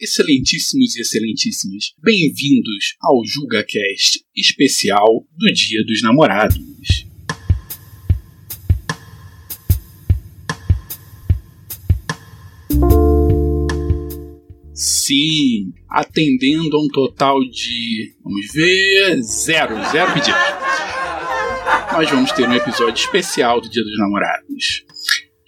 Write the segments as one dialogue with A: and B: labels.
A: Excelentíssimos e excelentíssimas, bem-vindos ao JulgaCast especial do Dia dos Namorados. Sim, atendendo a um total de, vamos ver, zero, zero pedidos. Nós vamos ter um episódio especial do Dia dos Namorados.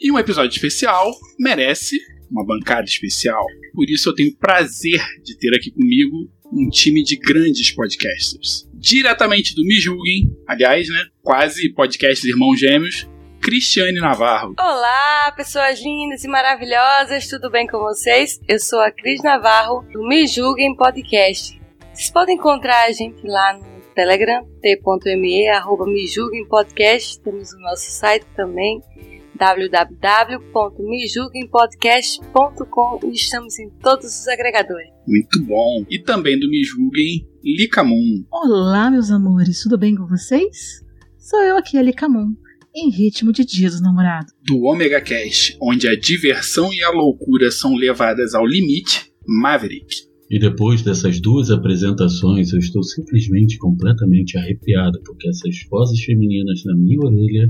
A: E um episódio especial merece uma bancada especial. Por isso eu tenho prazer de ter aqui comigo um time de grandes podcasters. Diretamente do Me Julguem, aliás, né? Quase podcasters irmãos gêmeos, Cristiane Navarro.
B: Olá, pessoas lindas e maravilhosas, tudo bem com vocês? Eu sou a Cris Navarro, do Me Julguem Podcast. Vocês podem encontrar a gente lá no Telegram, t.me, arroba Me Julguem Podcast. Temos o nosso site também, www.mejulguempodcast.com e estamos em todos os agregadores.
A: Muito bom. E também do Me Julguem, Licamun.
C: Olá, meus amores, tudo bem com vocês? Sou eu aqui, a Licamun, em ritmo de Dia dos Namorados.
A: Do Omega Cast, onde a diversão e a loucura são levadas ao limite, Maverick.
D: E depois dessas duas apresentações, eu estou simplesmente completamente arrepiado, porque essas vozes femininas na minha orelha.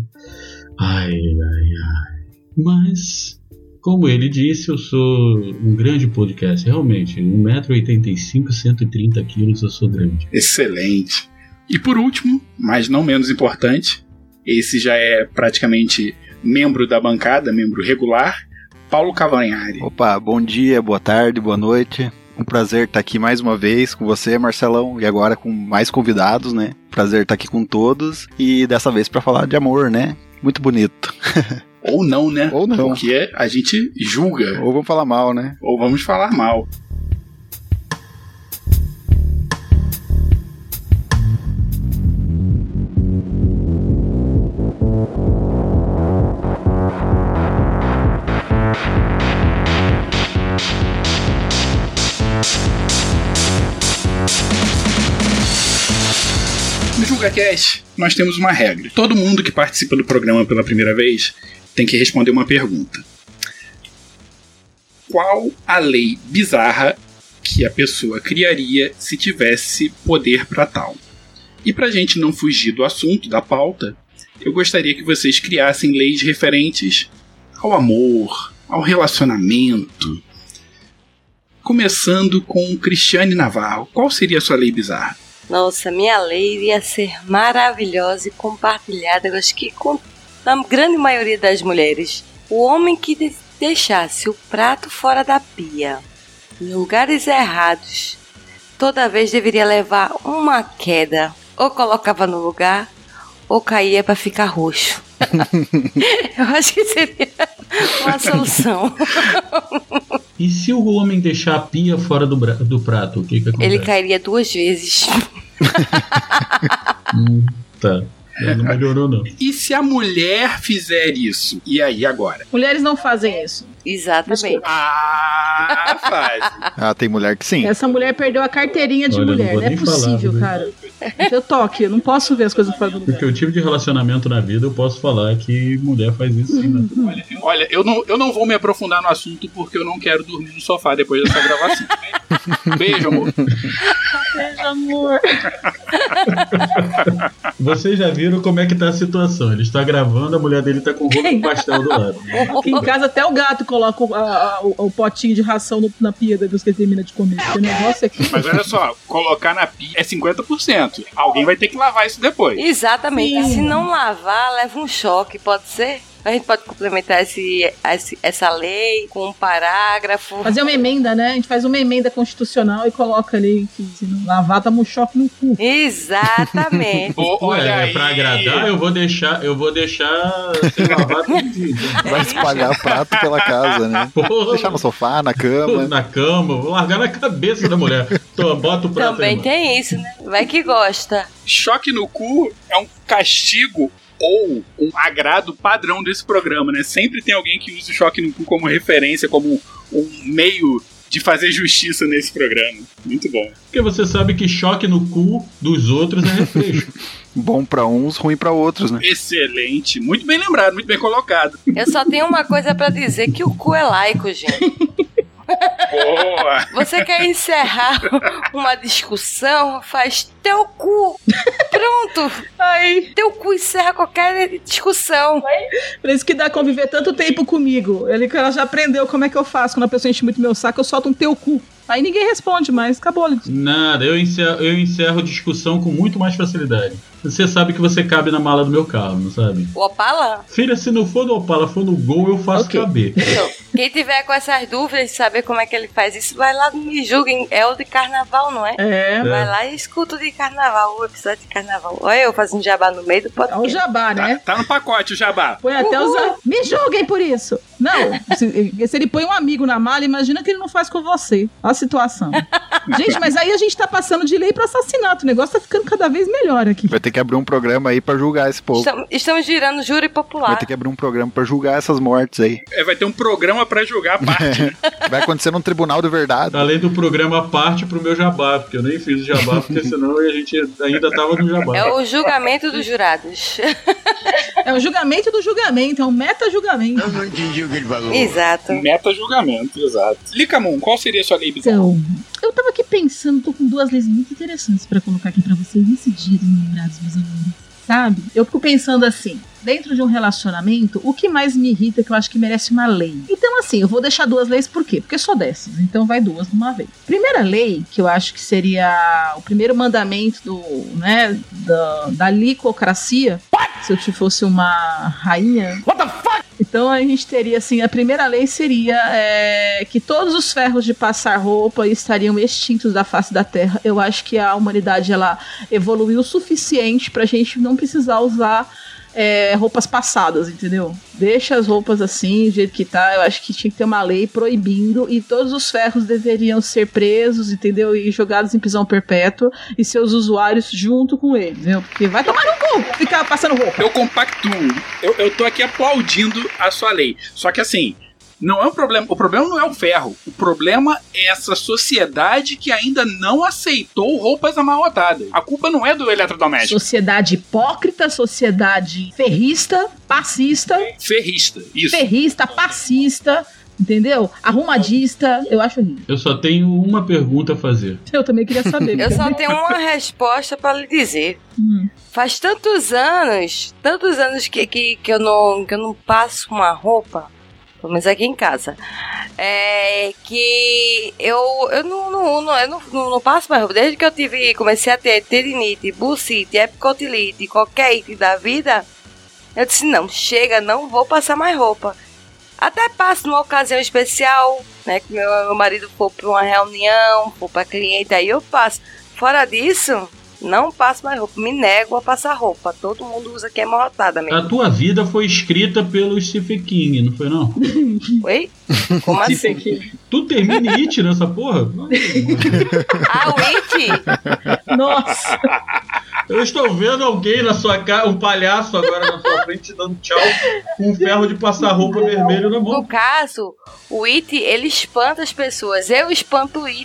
D: Ai, ai, ai. Mas, como ele disse, eu sou um grande podcast. Realmente, 1,85m, 130kg, eu sou grande.
A: Excelente. E por último, mas não menos importante, esse já é praticamente membro da bancada, membro regular, Paulo Cavanhari.
E: Opa, bom dia, boa tarde, boa noite. Um prazer estar aqui mais uma vez com você, Marcelão, e agora com mais convidados, né? Prazer estar aqui com todos e dessa vez para falar de amor, né? Muito bonito.
A: Ou não, né?
E: Ou não.
A: Porque a gente julga.
E: Ou vamos falar mal, né?
A: Ou vamos falar mal. No JulgaCast, nós temos uma regra. Todo mundo que participa do programa pela primeira vez tem que responder uma pergunta. Qual a lei bizarra que a pessoa criaria se tivesse poder para tal? E para a gente não fugir do assunto, da pauta, eu gostaria que vocês criassem leis referentes ao amor, ao relacionamento. Começando com Cristiane Navarro, qual seria a sua lei bizarra?
B: Nossa, minha lei iria ser maravilhosa e compartilhada, eu acho que com a grande maioria das mulheres. O homem que de- deixasse o prato fora da pia, em lugares errados, toda vez deveria levar uma queda. Ou colocava no lugar, ou caía para ficar roxo. eu acho que seria uma solução.
D: E se o homem deixar a pia fora do, do prato, o que que acontece?
B: Ele cairia duas vezes.
D: Hum, tá. É, Não melhorou, não.
A: E se a mulher fizer isso? E aí agora?
C: Mulheres não fazem isso.
B: Exatamente.
A: Ah, faz.
E: Ah, tem mulher que sim.
C: Essa mulher perdeu a carteirinha de
D: Olha, não
C: mulher.
D: vou
C: Não é
D: falar,
C: possível,
D: viu?
C: cara. Eu toque, eu não posso ver as coisas fora do lugar.
D: Porque eu tive de relacionamento na vida, eu posso falar que mulher faz isso sim, né?
A: Olha, eu não, eu não vou me aprofundar no assunto porque eu não quero dormir no sofá depois dessa gravação. Beijo, amor.
C: Beijo, amor.
D: Vocês já viram como é que tá a situação. Ele está gravando, a mulher dele tá com o rolo de pastel do lado.
C: Aqui em casa até o gato coloca o, a- a- o- o potinho de ração no- na pia depois que ele termina de comer. O negócio aqui.
A: Mas olha só, colocar na pia é 50%. Alguém vai ter que lavar isso depois.
B: Exatamente.
C: Sim.
B: Se não lavar, leva um choque, pode ser? A gente pode complementar esse, esse- essa lei com um parágrafo.
C: Fazer uma emenda, né? A gente faz uma emenda constitucional e coloca ali que se não lavar, toma um choque no cu.
B: Exatamente.
A: Ô, olha
D: Ué,
A: aí.
D: é pra agradar, eu vou deixar, eu vou deixar sem lavar dia.
E: Vai espalhar prato pela casa, né?
D: Porra,
E: Deixar no sofá, na cama.
D: na cama, vou largar na cabeça da mulher. Tô, bota o prato
B: Também
D: aí, mano.
B: tem isso, né? Vai que gosta.
A: Choque no cu é um castigo ou um agrado padrão desse programa, né? Sempre tem alguém que usa o choque no cu como referência, como um meio de fazer justiça nesse programa. Muito bom.
D: Porque você sabe que choque no cu dos outros é refresco.
E: Bom pra uns, ruim pra outros, né?
A: Excelente. Muito bem lembrado, muito bem colocado.
B: Eu só tenho uma coisa pra dizer, que o cu é laico, gente.
A: Boa!
B: Você quer encerrar uma discussão? Faz teu cu. Pronto.
C: Ai,
B: Teu cu encerra qualquer discussão.
C: por isso que dá conviver tanto tempo comigo. Ele ela já aprendeu como é que eu faço. Quando a pessoa enche muito meu saco, eu solto um teu cu. Aí ninguém responde mais. Acabou.
D: Nada, eu encerro, eu encerro discussão com muito mais facilidade. Você sabe que você cabe na mala do meu carro, não sabe?
B: O Opala?
D: Filha, se não for no Opala, for no Gol, eu faço
C: Ok.
D: caber.
B: Então, quem tiver com essas dúvidas de saber como é que ele faz isso, vai lá Me Julguem. É o de carnaval, não é?
C: É.
B: Vai lá e escuta o de carnaval, o episódio de carnaval. Olha eu fazendo jabá no meio do
C: É o
B: podcast.
C: jabá,
A: Tá,
C: né?
A: tá no pacote o jabá.
C: Põe até os. Me julguem por isso. Não, se, se ele põe um amigo na mala, imagina que ele não faz com você. Olha a situação. Gente, mas aí a gente tá passando de lei pra assassinato. O negócio tá ficando cada vez melhor aqui.
E: Vai ter que abrir um programa aí pra julgar esse povo.
B: Estamos, estamos girando júri popular.
E: Vai ter que abrir um programa pra julgar essas mortes aí.
A: É, vai ter um programa pra julgar a parte. né?
E: Vai acontecer num tribunal de verdade.
D: Além do programa parte pro meu jabá, porque eu nem fiz o jabá, porque senão a gente ainda tava no jabá.
B: É o julgamento dos jurados.
C: É o julgamento do julgamento, é um meta-julgamento.
F: O que ele falou.
B: Exato.
A: Meta julgamento, exato. Licamon, qual seria a sua lei bizarra?
C: Então, eu tava aqui pensando, tô com duas leis muito interessantes pra colocar aqui pra vocês nesse dia dos namorados, meus amores. Sabe? Eu fico pensando assim, dentro de um relacionamento, o que mais me irrita é que eu acho que merece uma lei. Então, assim, eu vou deixar duas leis por quê? Porque sou dessas, então vai duas de uma vez. Primeira lei, que eu acho que seria o primeiro mandamento do, né, da, da licocracia, se eu te fosse uma rainha. What the fuck? Então a gente teria assim, a primeira lei seria é, que todos os ferros de passar roupa estariam extintos da face da Terra. Eu acho que a humanidade ela evoluiu o suficiente pra gente não precisar usar é, roupas passadas, entendeu? Deixa as roupas assim, do jeito que tá. Eu acho que tinha que ter uma lei proibindo e todos os ferros deveriam ser presos, entendeu? E jogados em prisão perpétua e seus usuários junto com eles, entendeu? Porque vai tomar no cu ficar passando roupa.
A: Eu compactuo. Eu, eu tô aqui aplaudindo a sua lei. Só que assim, não é um problema. O problema não é o ferro. O problema é essa sociedade que ainda não aceitou roupas amarrotadas. A culpa não é do eletrodoméstico.
C: Sociedade hipócrita, sociedade ferrista, passista,
A: Ferrista. Isso.
C: ferrista, passista, entendeu? Arrumadista, eu acho horrível.
D: Eu só tenho uma pergunta a fazer.
C: Eu também queria saber.
B: Eu só tenho uma resposta pra lhe dizer.
C: Hum.
B: Faz tantos anos, tantos anos que, que, que, eu, não, que eu não passo uma roupa, pelo menos aqui em casa, é, que eu, eu, não, não, não, eu não, não, não passo mais. Desde que eu tive, comecei a ter terinite, bucite, epicotilite, qualquer item da vida, eu disse, não, chega, não vou passar mais roupa. Até passo numa ocasião especial, né, que meu, meu marido for para uma reunião, for para cliente, aí eu passo. Fora disso, não passo mais roupa, me nego a passar roupa. Todo mundo usa que é morrotada mesmo.
D: A tua vida foi escrita pelo Stephen King, não foi não?
B: Oi? Como assim?
D: Tu termina It nessa porra?
B: Ah, o It?
C: Nossa,
D: Eu estou vendo alguém na sua cara, um palhaço agora na sua frente dando tchau com um ferro de passar roupa vermelho na
B: No
D: mão.
B: caso, o It, ele espanta as pessoas. Eu espanto o It.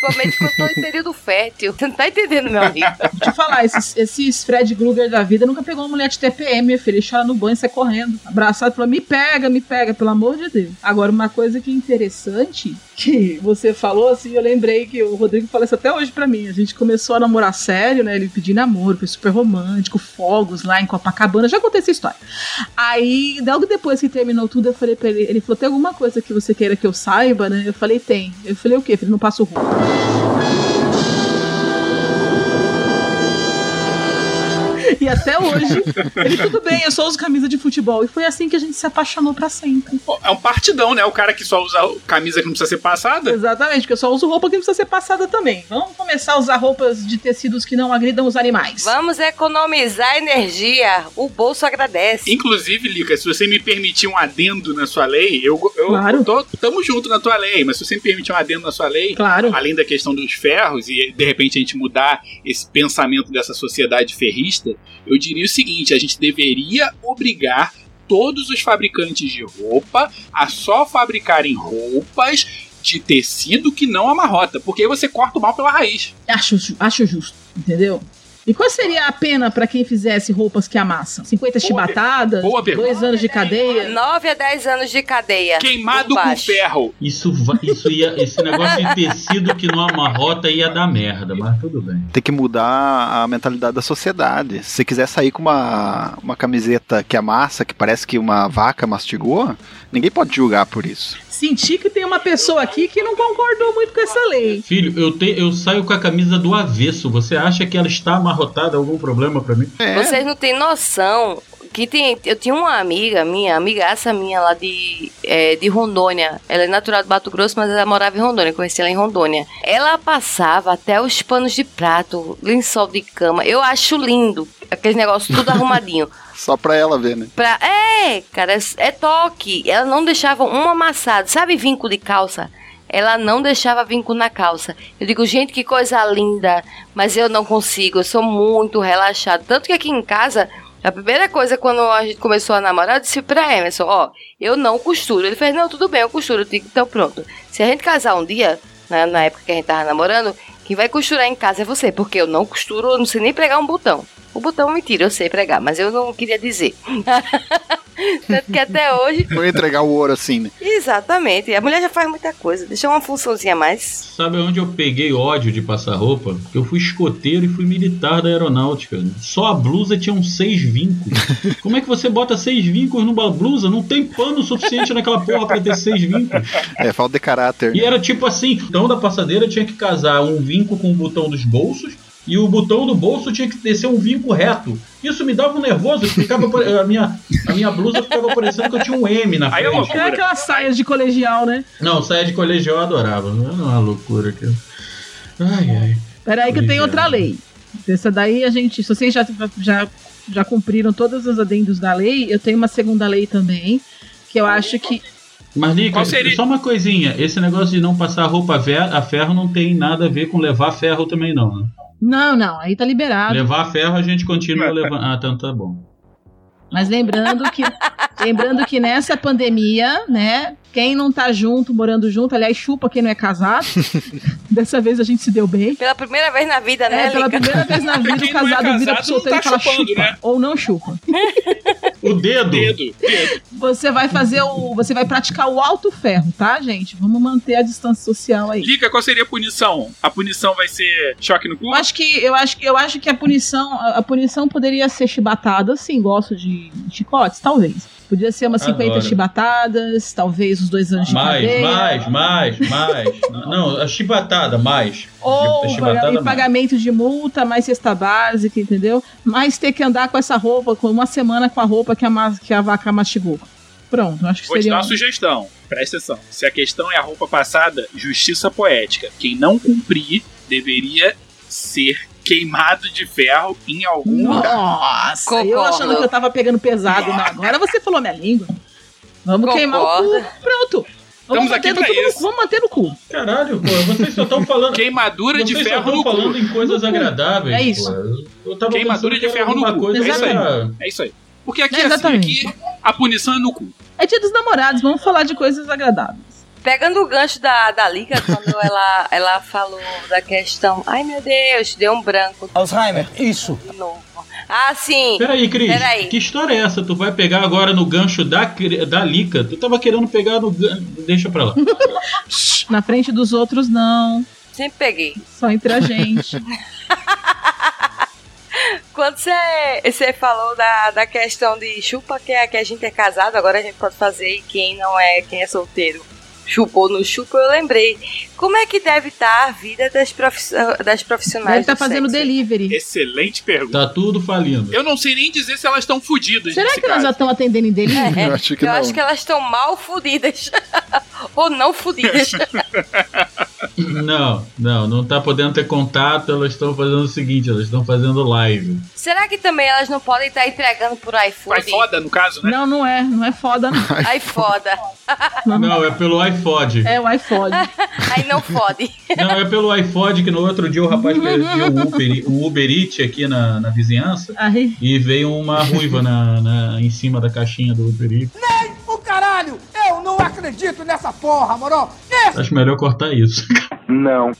B: Principalmente quando eu tô em período fértil. Você não tá entendendo, meu amigo?
C: vou te falar, esses, esses Fred Krueger da vida nunca pegou uma mulher de TPM, meu filho. Ele chora no banho e sai correndo. Abraçado, falou: me pega, me pega, pelo amor de Deus. Agora, uma coisa que é interessante, que você falou assim, eu lembrei que o Rodrigo falou isso até hoje pra mim. A gente começou a namorar sério, né? Ele pediu namoro, foi super romântico, fogos lá em Copacabana. Já contei essa história. Aí, logo depois que terminou tudo, eu falei pra ele, ele falou, tem alguma coisa que você queira que eu saiba, né? Eu falei, tem. Eu falei, o quê? Falei, não passo roupa. E até hoje, ele tudo bem, eu só uso camisa de futebol. E foi assim que a gente se apaixonou pra sempre.
A: Pô, É um partidão, né? O cara que só usa camisa que não precisa ser passada.
C: Exatamente, porque eu só uso roupa que não precisa ser passada também. Vamos começar a usar roupas de tecidos que não agridam os animais.
B: Vamos economizar energia. O bolso agradece.
A: Inclusive, Lica, se você me permitir um adendo na sua lei, eu, eu
C: Claro.
A: tô, tamo junto na tua lei, mas se você me permitir um adendo na sua lei,
C: Claro.
A: além da questão dos ferros e de repente a gente mudar esse pensamento dessa sociedade ferrista, eu diria o seguinte: a gente deveria obrigar todos os fabricantes de roupa a só fabricarem roupas de tecido que não amarrota, porque aí você corta o mal pela raiz.
C: Acho, acho justo, entendeu? E qual seria a pena pra quem fizesse roupas que amassam? 50
A: Boa
C: chibatadas?
A: Boa pergunta.
C: Dois anos de cadeia?
B: 9 a 10 anos de cadeia.
A: Queimado com ferro.
D: Isso, isso ia, esse negócio de tecido que não amarrota ia dar merda, mas tudo bem.
E: Tem que mudar a mentalidade da sociedade. Se você quiser sair com uma, uma camiseta que amassa, que parece que uma vaca mastigou, ninguém pode julgar por isso.
C: Senti que tem uma pessoa aqui que não concordou muito com essa lei.
D: Filho, eu, te, eu saio com a camisa do avesso. Você acha que ela está amarrotada? Algum problema pra mim?
E: É,
B: Vocês não têm noção que tem, eu tinha uma amiga minha, amigaça minha lá de, é, de Rondônia. Ela é natural do Mato Grosso, mas ela morava em Rondônia. Conheci ela em Rondônia. Ela passava até os panos de prato, lençol de cama. Eu acho lindo. Aqueles negócios tudo arrumadinho.
E: só pra ela ver, né?
B: Pra, é, cara, é, é toque. Ela não deixava um amassado. Sabe vinco de calça? Ela não deixava vinco na calça. Eu digo, gente, que coisa linda. Mas eu não consigo. Eu sou muito relaxado. Tanto que aqui em casa, a primeira coisa quando a gente começou a namorar, eu disse pra Emerson, ó, eu não costuro. Ele fez, não, tudo bem, eu costuro. Eu digo, então pronto. Se a gente casar um dia, na, na época que a gente tava namorando, quem vai costurar em casa é você. Porque eu não costuro, eu não sei nem pregar um botão. O botão, mentira, eu sei pregar, mas eu não queria dizer. Tanto que até hoje.
E: Não ia entregar o ouro assim, né?
B: Exatamente. A mulher já faz muita coisa. Deixa uma funçãozinha a mais.
D: Sabe onde eu peguei ódio de passar roupa? Eu fui escoteiro e fui militar da aeronáutica. Só a blusa tinha uns seis vincos. Como é que você bota seis vincos numa blusa? Não tem pano suficiente naquela porra pra ter seis vincos.
E: É, falta de caráter.
D: E era tipo assim, o botão da passadeira tinha que casar um vinco com o botão dos bolsos e o botão do bolso tinha que descer um vinco reto. Isso me dava um nervoso, ficava a minha a minha blusa ficava parecendo que eu tinha um M na
A: Aí é
D: frente.
A: loucura.
C: É aquelas saias de colegial, né?
D: Não, saia de colegial eu adorava. Era uma loucura aquilo. Ai, ai.
C: Peraí que tem
D: Colegial.
C: outra lei. Essa daí a gente. Se vocês já, já, já cumpriram todos os adendos da lei, eu tenho uma segunda lei também. Que eu acho que.
D: Mas, Lica,
A: Qual seria?
D: só uma coisinha. Esse negócio de não passar roupa a ferro não tem nada a ver com levar ferro também, não. Né?
C: Não, não, aí tá liberado.
D: Levar ferro a gente continua levando. Ah, então tá bom.
C: Mas lembrando que, lembrando que nessa pandemia, né? Quem não tá junto, morando junto, aliás, chupa quem não é casado. Dessa vez a gente se deu bem.
B: Pela primeira vez na vida, né,
C: É, pela
B: Lica?
C: primeira vez na vida, o
A: não é
C: casado vira pro
A: casado
C: solteiro
A: não
C: e fala
A: tá chupando,
C: chupa.
A: né?
C: Ou não chupa.
D: O dedo.
A: Dedo, dedo.
C: Você vai fazer o. Você vai praticar o alto ferro, tá, gente? Vamos manter a distância social aí.
A: Lica, qual seria a punição? A punição vai ser choque no cu?
C: Eu acho que eu acho que eu acho que a punição a, a punição poderia ser chibatada, sim, gosto de chicotes, talvez. Podia ser umas 50
D: Adoro.
C: chibatadas, talvez os dois anos de
D: Mais,
C: cadeia.
D: mais, mais, mais. Não, a chibatada, mais.
C: Ou
D: A chibatada,
C: paga- e
D: mais.
C: pagamento de multa, mais cesta básica, entendeu? Mas ter que andar com essa roupa, com uma semana com a roupa que a, que a vaca mastigou. Pronto, acho que
A: Vou te
C: seria.
A: dar
C: um-
A: uma sugestão. Presta atenção. Se a questão é a roupa passada, justiça poética. Quem não cumprir deveria ser queimado de ferro em algum lugar.
C: Nossa, eu
B: Concordo.
C: achando que eu tava pegando pesado, né? Agora você falou minha língua. Vamos
B: Concordo.
C: queimar o cu. Pronto. Vamos
A: Estamos aqui
C: manter, no,
A: pra
C: tudo
A: isso.
C: vamos manter no cu.
D: Caralho, pô, vocês só estão falando.
A: Queimadura de
D: Vocês só
A: ferro
D: estão
A: no cu.
D: falando em coisas
C: No cu.
D: agradáveis.
C: É isso.
D: pô. Eu tava
A: Queimadura de ferro no
D: alguma
A: cu.
D: coisa
A: É isso aí.
D: pra-
A: É isso aí. Porque aqui,
C: É,
A: assim,
C: exatamente.
A: aqui a punição é no cu.
C: É dia dos namorados, vamos falar de coisas agradáveis.
B: Pegando o gancho da, da Lica, quando ela, ela falou da questão. Ai meu Deus, deu um branco
F: Alzheimer, isso.
B: de novo. Ah, sim.
D: Peraí, Cris.
B: Peraí.
D: Que história é essa? Tu vai pegar agora no gancho da, da Lica? Tu tava querendo pegar no gancho. Deixa pra lá.
C: Na frente dos outros, não.
B: Sempre peguei.
C: Só entre a gente.
B: Quando você, você falou da, da questão de chupa, que, é, que a gente é casado, agora a gente pode fazer e quem não é, quem é solteiro, chupou no chupa, eu lembrei. Como é que deve estar a vida das, profiss- das profissionais
C: Deve estar
B: do
C: fazendo
B: sexo?
C: delivery.
A: Excelente pergunta.
D: Tá tudo falindo.
A: Eu não sei nem dizer se elas estão fodidas
C: Será que elas
A: caso.
C: já estão atendendo em delivery?
B: É,
E: Eu acho que
B: eu
E: não.
B: acho que elas estão mal fodidas. Ou não fodidas.
D: Não, não, não tá podendo ter contato. Elas estão fazendo o seguinte: elas estão fazendo live.
B: Será que também elas não podem estar entregando por
A: Vai
B: iFood?
A: foda, no caso, né?
C: Não, não é. Não é foda, não.
B: Aí foda.
D: Não, é pelo iPod.
C: É o iPhone.
B: Aí não fode.
D: Não, é pelo iPod que no outro dia o rapaz pediu o Uber, o Uber Eats aqui na, na vizinhança.
C: Aí,
D: E veio uma ruiva na, na- em cima da caixinha do Uber Eats.
F: O caralho! Eu não acredito nessa porra, moro!
D: Acho melhor cortar isso.
E: Não.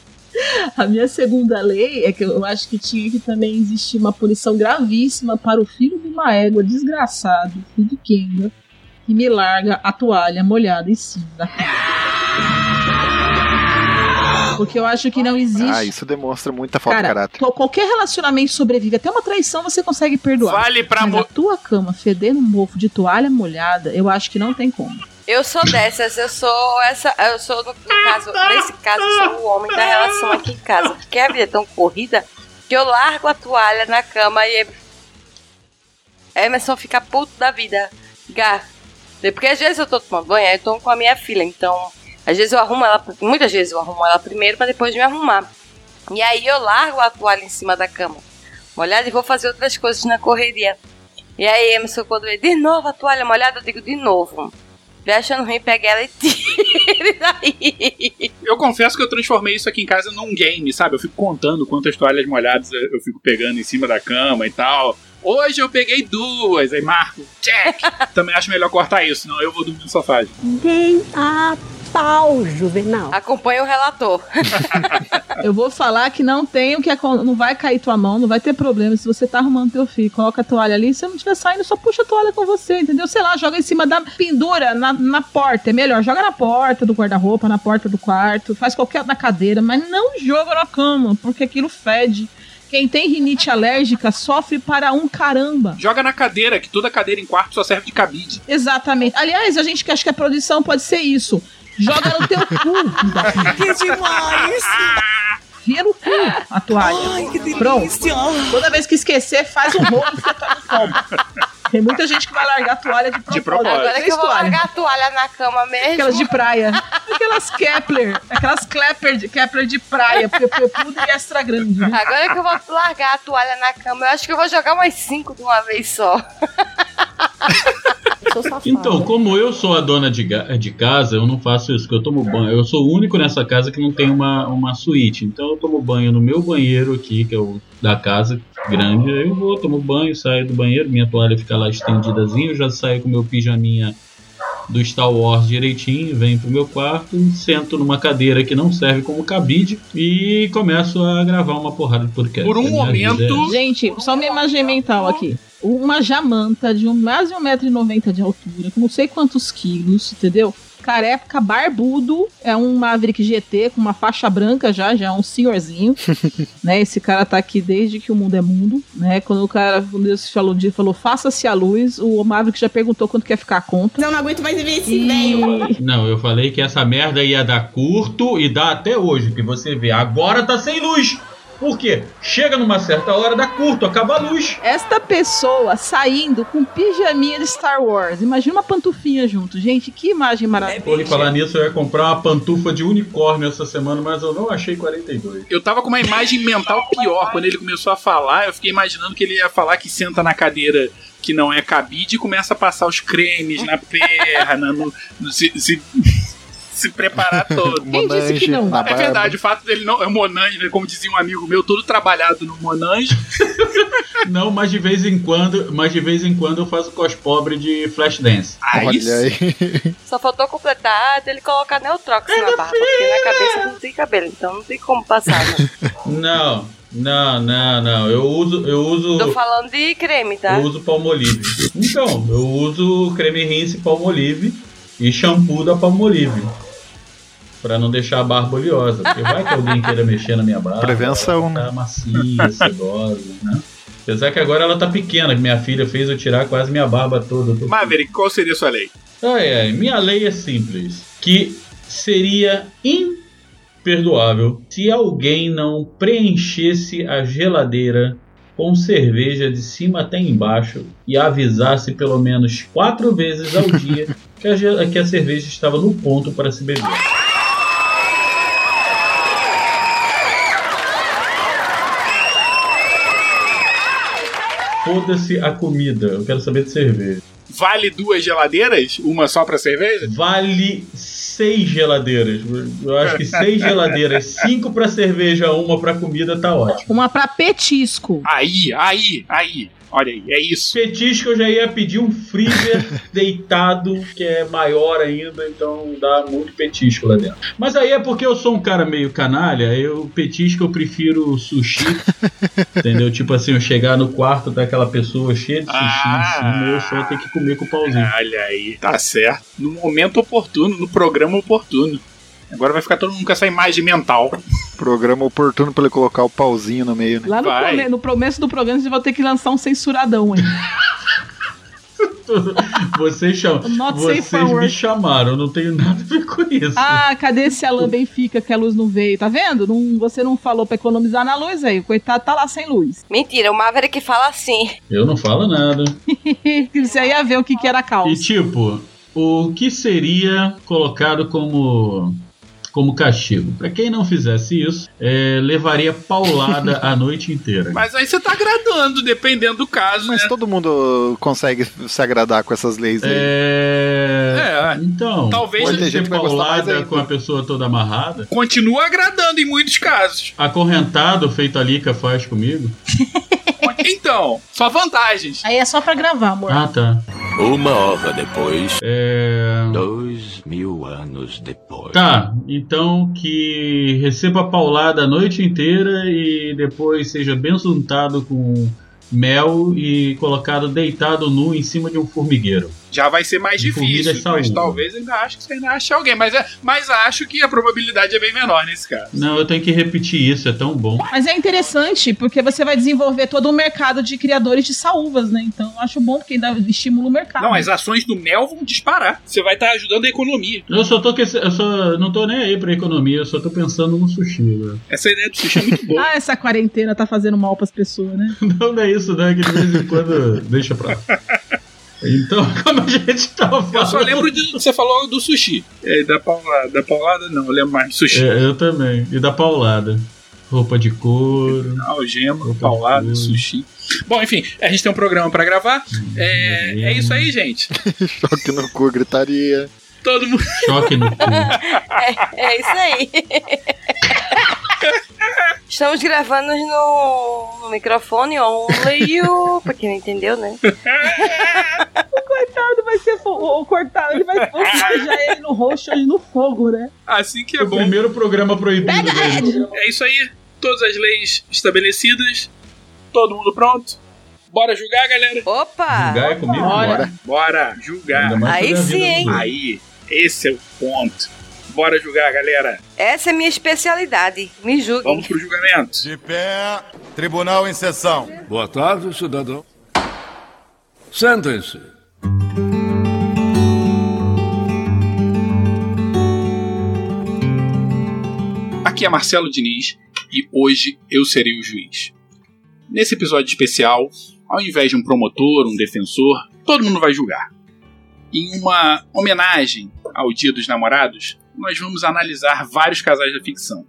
C: A minha segunda lei é que eu acho que tinha que também existir uma punição gravíssima para o filho de uma égua desgraçado, filho de Kenga, que me larga a toalha molhada em cima da. Porque eu acho que não existe.
E: Ah, isso demonstra muita falta de
C: Cara,
E: caráter.
C: to- qualquer relacionamento sobrevive. Até uma traição você consegue perdoar.
A: Vale pra
C: Mas
A: mo-
C: a tua cama fedendo um mofo de toalha molhada, eu acho que não tem como.
B: Eu sou dessas, eu sou essa. Eu sou, no, no caso, nesse caso, eu sou o homem da relação aqui em casa. Porque a vida é tão corrida que eu largo a toalha na cama e Emerson fica puto da vida. Gá. Porque às vezes eu tô tomando banho, aí eu tô com a minha filha, então. Às vezes eu arrumo ela. Muitas vezes eu arrumo ela primeiro pra depois me arrumar. E aí eu largo a toalha em cima da cama. Molhada e vou fazer outras coisas na correria. E aí, Emerson, quando ele de novo a toalha molhada, eu digo de novo. Vem achando ruim, pega ela e tire daí.
A: Eu confesso que eu transformei isso aqui em casa num game, sabe? Eu fico contando quantas toalhas molhadas eu fico pegando em cima da cama e tal. Hoje eu peguei duas, aí marco, check. Também acho melhor cortar isso, senão eu vou dormir no sofá.
G: Nem a pau, Juvenal.
B: Acompanha o relator.
C: Eu vou falar que não tem o que não vai cair tua mão, não vai ter problema. Se você tá arrumando teu filho, coloca a toalha ali, se eu não estiver saindo, só puxa a toalha com você, entendeu? Sei lá, joga em cima da pendura, na, na porta. É melhor, joga na porta do guarda-roupa, na porta do quarto, faz qualquer na cadeira, mas não joga na cama, porque aquilo fede. Quem tem rinite alérgica sofre para um caramba.
A: Joga na cadeira, que toda cadeira em quarto só serve de cabide.
C: Exatamente. Aliás, a gente que acha que a produção pode ser isso. Joga no teu cu.
F: Que demais!
C: Vira no cu a toalha.
F: Ai, que delícia!
C: Pronto. Toda vez que esquecer, faz um rolo e você tá no fogo. Tem muita gente que vai largar a toalha de propósito.
A: propósito.
B: Agora que eu vou largar a toalha na cama mesmo.
C: Aquelas de praia. Aquelas Kepler. Aquelas Kepler de, Kepler de praia. Pepuda e extra grande. né?
B: Agora que eu vou largar a toalha na cama, eu acho que eu vou jogar umas cinco de uma vez só.
D: Então, como eu sou a dona de, de casa, eu não faço isso, que eu tomo banho. Eu sou o único nessa casa que não tem uma, uma suíte. Então eu tomo banho no meu banheiro aqui, que é o da casa grande. Aí eu vou, tomo banho, saio do banheiro, minha toalha fica lá estendidazinha, eu já saio com meu pijaminha do Star Wars direitinho, venho pro meu quarto, sento numa cadeira que não serve como cabide e começo a gravar uma porrada de podcast.
A: Por um
D: é-
A: momento-
C: Gente, só uma imagem mental aqui. Uma jamanta de um, mais de 1,90m de altura, com não sei quantos quilos, entendeu? Careca, barbudo, é um Maverick GT com uma faixa branca já, já é um senhorzinho, né? Esse cara tá aqui desde que o mundo é mundo, né? Quando o cara, quando Deus falou de falou, faça-se a luz, o Maverick já perguntou quanto quer ficar a conta.
G: Não, não aguento mais ver esse velho.
C: E
D: Não, eu falei que essa merda ia dar curto e dá até hoje, que você vê. Agora tá sem luz. Por quê? Chega numa certa hora, dá curto, acaba a luz.
C: esta pessoa saindo com pijaminha de Star Wars, imagina uma pantufinha junto, gente, que imagem maravilhosa.
D: Por falar nisso, eu ia comprar uma pantufa de unicórnio essa semana, mas eu não achei 42.
A: Eu tava com uma imagem mental pior. Quando ele começou a falar, eu fiquei imaginando que ele ia falar que senta na cadeira que não é cabide e começa a passar os cremes na perna, no, no- se, se, se preparar todo.
C: Quem disse que não?
E: na
A: É
E: barba.
A: verdade, o fato dele não é Monange, né? Como dizia um amigo meu, todo trabalhado no Monange.
D: Não, mas de vez em quando, mas de vez em quando eu faço cospobre de Flashdance.
A: Aí
E: Olha aí.
B: Só faltou completar dele colocar Neutrox na barba, porque na cabeça não tem cabelo, então não tem como passar. Né?
D: Não, não, não, não. Eu uso, eu uso,
B: Tô falando de creme, tá?
D: eu uso Palmolive. Então, eu uso creme rinse Palmolive e shampoo da Palmolive. Pra não deixar a barba oleosa. Porque vai que alguém queira mexer na minha barba.
E: Prevenção,
D: Tá macia, sedosa, né? Apesar que agora ela tá pequena, que minha filha fez eu tirar quase minha barba toda. Tô-
A: Maverick, qual seria a sua lei?
D: Ai, ai, minha lei é simples. Que seria imperdoável se alguém não preenchesse a geladeira com cerveja de cima até embaixo e avisasse pelo menos quatro vezes ao dia que a, que a cerveja estava no ponto para se beber. Foda-se a comida, eu quero saber de cerveja.
A: Vale duas geladeiras? Uma só pra cerveja?
D: Vale seis geladeiras. Eu acho que seis geladeiras, cinco pra cerveja, uma pra comida, tá ótimo.
C: Uma pra petisco.
A: Aí, aí, aí. Olha aí, é isso.
D: Petisco eu já ia pedir um freezer deitado, que é maior ainda, então dá muito petisco lá dentro. Mas aí é porque eu sou um cara meio canalha, eu petisco eu prefiro sushi. entendeu? Tipo assim, eu chegar no quarto daquela pessoa cheia de sushi
A: Ah.
D: em cima, eu só tenho que comer com o pauzinho.
A: Olha aí, tá certo. No momento oportuno, no programa oportuno. Agora vai ficar todo mundo com essa imagem mental.
E: Programa oportuno pra ele colocar o pauzinho no meio, né?
C: Lá no, come- no começo do programa, você vai ter que lançar um censuradão aí.
D: Vocês,
C: safe
D: vocês me
C: work.
D: chamaram, eu não tenho nada a ver com isso.
C: Ah, cadê esse Alan Benfica que a luz não veio? Tá vendo? Não, você não falou pra economizar na luz aí. O coitado tá lá sem luz.
B: Mentira, o Maverick fala assim.
D: Eu não falo nada.
C: você ia ver o que, que era
D: E
C: caos.
D: tipo, o que seria colocado como como castigo? Pra quem não fizesse isso, é, levaria paulada a noite inteira.
A: Mas aí você tá agradando, dependendo do caso,
E: Mas
A: né?
E: todo mundo consegue se agradar com essas leis aí.
D: É...
A: É,
D: Então,
A: Talvez
D: pode
E: tem
D: ser
E: gente que
D: paulada com a pessoa toda amarrada.
A: continua agradando em muitos casos.
D: Acorrentado, feito a Lica faz comigo.
A: Então, só vantagens.
C: Aí é só pra gravar, amor.
D: Ah, tá.
H: Uma hora depois,
D: É...
H: dois mil anos depois.
D: Tá, então que receba paulada a noite inteira e depois seja benzuntado com mel e colocado deitado nu em cima de um formigueiro.
A: Já vai ser mais difícil,
D: saúde.
A: mas talvez ainda acho que você ainda ache alguém. Mas, é, mas acho que a probabilidade é bem menor nesse caso.
D: Não, eu tenho que repetir isso, é tão bom.
C: Mas é interessante, porque você vai desenvolver todo um mercado de criadores de saúvas, né? Então eu acho bom, porque dá, estimula o mercado.
A: Não, as ações do mel vão disparar. Você vai estar ajudando a economia.
D: Eu só tô que eu só não tô nem aí pra economia, eu só tô pensando no sushi. né?
A: Essa ideia do sushi é muito boa.
C: Ah, essa quarentena tá fazendo mal pras pessoas, né?
D: Não, não é isso, né? Que de vez em quando deixa pra lá. Então, como a gente tava falando.
A: Eu só lembro de você falou do sushi. É, da paulada, da paulada não, eu lembro mais do sushi.
D: É, eu também. E da paulada. Roupa de couro.
A: Algema,
D: Opa,
A: paulada, sushi. Bom, enfim, a gente tem um programa pra gravar. É, é isso aí, gente.
E: Choque no cu, gritaria.
A: Todo mundo.
D: Choque no cu.
B: É isso aí. Estamos gravando no, no microfone only you. Pra quem não entendeu, né?
C: Coitado, vai ser fo- o cortado, ele vai forjar ele no roxo e no fogo, né?
A: Assim que é
D: O
A: bom.
D: primeiro programa proibido.
A: É isso aí. Todas as leis estabelecidas. Todo mundo pronto? Bora julgar, galera?
B: Opa!
D: Julgar é comigo?
C: Bora.
A: Bora julgar.
D: Ainda mais
B: Aí sim, hein?
D: outros.
A: Aí, esse é o ponto. Bora julgar, galera.
B: Essa é minha especialidade. Me julguem.
A: Vamos pro julgamento.
I: De pé, tribunal em sessão.
H: Boa tarde, cidadão. Sentem-se.
A: Aqui é Marcelo Diniz e hoje eu serei o juiz. Nesse episódio especial, ao invés de um promotor, um defensor, todo mundo vai julgar. Em uma homenagem ao Dia dos Namorados, nós vamos analisar vários casais da ficção.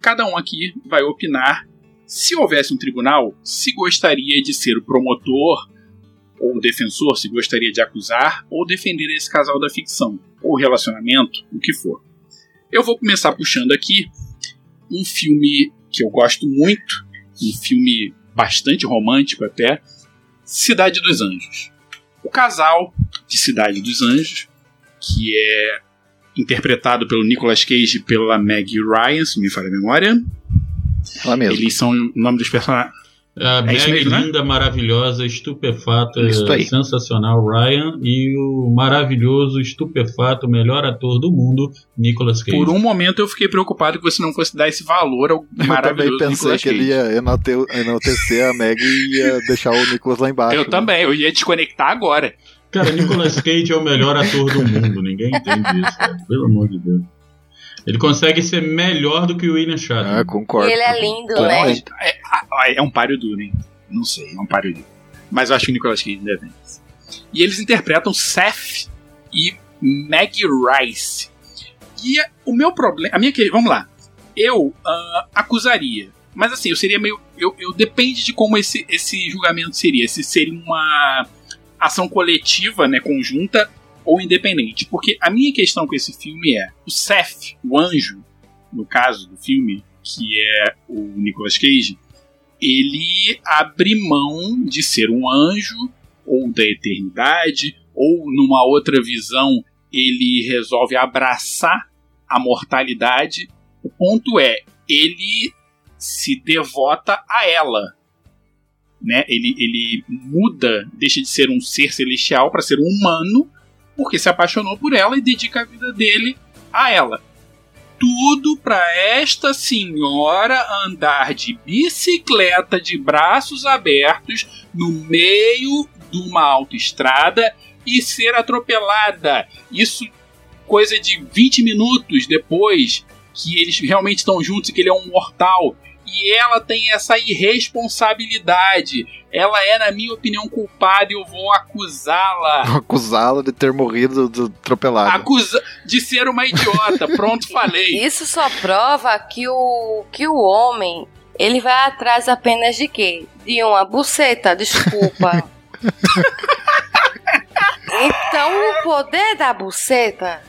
A: Cada um aqui vai opinar, se houvesse um tribunal, se gostaria de ser o promotor ou o defensor, se gostaria de acusar ou defender esse casal da ficção, ou relacionamento, o que for. Eu vou começar puxando aqui um filme que eu gosto muito, um filme bastante romântico até, Cidade dos Anjos. O casal de Cidade dos Anjos, que é interpretado pelo Nicolas Cage e pela Meg Ryan, se me falha a memória.
E: Ela mesma.
A: Eles são o nome dos personagens.
D: A
A: É
D: Meg
A: mesmo, né?
D: linda, maravilhosa, estupefata,
E: aí.
D: sensacional Ryan e o maravilhoso, estupefato, melhor ator do mundo, Nicolas Cage.
A: Por um momento eu fiquei preocupado que você não fosse dar esse valor ao
E: Eu também
A: maravilhoso
E: pensei
A: Nicolas
E: que ele ia enaltecer a Meg e ia deixar o Nicolas lá embaixo.
A: Eu
E: né?
A: também, eu ia desconectar agora.
D: Cara, Nicolas Cage é o melhor ator do mundo, ninguém entende isso, cara. pelo amor de Deus. Ele consegue ser melhor do que o William Shatner.
E: Ah, concordo.
B: E ele é lindo, né?
E: Plenamente.
A: É, ah, é um páreo duro, hein? Não sei, é um páreo duro. Mas eu acho que o Nicolas Cage deve. E eles interpretam Seth e Maggie Rice. E o meu problema. A minha que- Vamos lá. Eu ah, acusaria. Mas assim, eu seria meio. Eu, eu- depende de como esse, esse julgamento seria. Se seria uma ação coletiva, né, conjunta ou independente. Porque a minha questão com esse filme é: o Seth, o anjo, no caso do filme, que é o Nicolas Cage, ele abre mão de ser um anjo ou da eternidade, ou numa outra visão ele resolve abraçar a mortalidade. O ponto é, ele se devota a ela. Né? Ele, ele muda, deixa de ser um ser celestial para ser um humano, porque se apaixonou por ela e dedica a vida dele a ela. Tudo para esta senhora andar de bicicleta de braços abertos no meio de uma autoestrada e ser atropelada. Isso coisa de 20 minutos depois que eles realmente estão juntos e que ele é um mortal. E ela tem essa irresponsabilidade. Ela é, na minha opinião, culpada e eu vou acusá-la.
E: Acusá-la de ter morrido do- atropelado.
A: Acusa de ser uma idiota. Pronto, falei.
B: Isso só prova que o, que o homem ele vai atrás apenas de quê? De uma buceta, desculpa. então o poder da buceta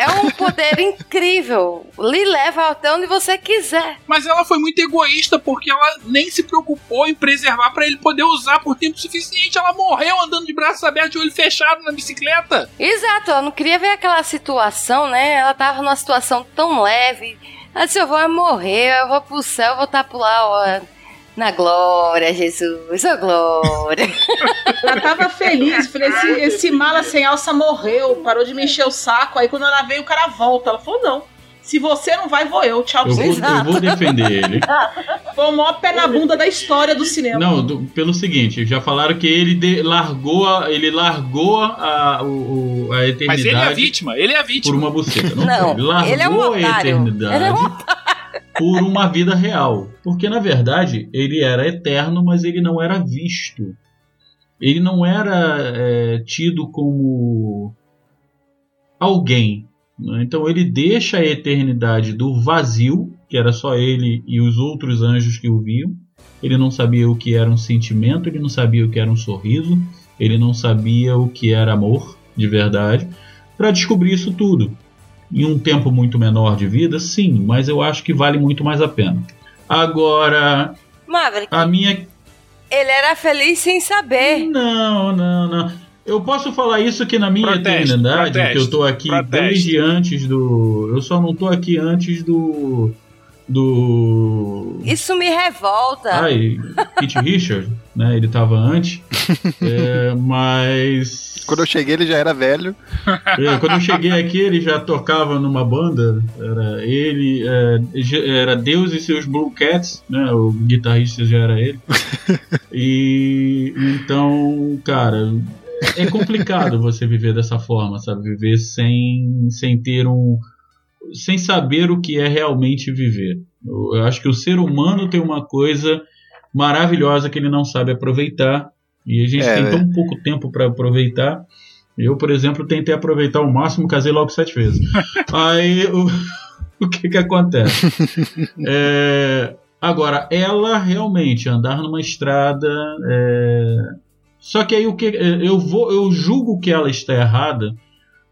B: é um poder incrível. Lhe leva até onde você quiser.
A: Mas ela foi muito egoísta porque ela nem se preocupou em preservar para ele poder usar por tempo suficiente. Ela morreu andando de braços abertos, de olho fechado na bicicleta.
B: Exato, ela não queria ver aquela situação, né? Ela tava numa situação tão leve. Disse, eu vou morrer, eu vou pro céu, eu vou estar por lá, ó, na glória, Jesus, ô glória.
C: Ela tava feliz, falei, esse, esse mala sem alça morreu, parou de me encher o saco. Aí quando ela veio, o cara volta. Ela falou: não. Se você não vai, vou eu. Tchau
D: Eu vou, eu vou defender ele.
C: Foi o maior pé na bunda da história do cinema.
D: Não, do- pelo seguinte, já falaram que ele de- largou, a, ele largou a, o, o- a eternidade
A: Mas ele é a vítima, ele é a
D: por
A: vítima.
D: uma buceta. Não,
B: Não,
D: ele largou
B: ele é um
D: a
B: otário.
D: eternidade
B: Ele é um
D: por uma vida real. Porque, na verdade, ele era eterno, mas ele não era visto. Ele não era é, tido como alguém. né? Então ele deixa a eternidade do vazio, que era só ele e os outros anjos que o viam. Ele não sabia o que era um sentimento, ele não sabia o que era um sorriso, ele não sabia o que era amor de verdade, para descobrir isso tudo. Em um tempo muito menor de vida, sim, mas eu acho que vale muito mais a pena. Agora,
B: Maverick,
D: a minha
B: ele era feliz sem saber.
D: não, não, não. Eu posso falar isso que na minha
A: Protesto,
D: eternidade,
A: protesto,
D: que eu tô aqui
A: protesto.
D: desde antes do. Eu só não tô aqui antes do. Do.
B: Isso me revolta.
D: Ai, Kit Richard, né? Ele tava antes. É, mas.
E: Quando eu cheguei, ele já era velho.
D: É, quando eu cheguei aqui, ele já tocava numa banda. Era ele, é, era Deus e seus Blue Cats, né? O guitarrista já era ele. E então, cara, é complicado você viver dessa forma, sabe? Viver sem, sem ter um. Sem saber o que é realmente viver. Eu, acho que o ser humano tem uma coisa maravilhosa que ele não sabe aproveitar. E a gente
E: É,
D: tem
E: né?
D: tão pouco tempo para aproveitar. Eu, por exemplo, tentei aproveitar ao máximo, casei logo sete vezes. Aí o, o que que acontece? É, agora, ela realmente andar numa estrada. é, só que aí o que eu vou, eu julgo que ela está errada,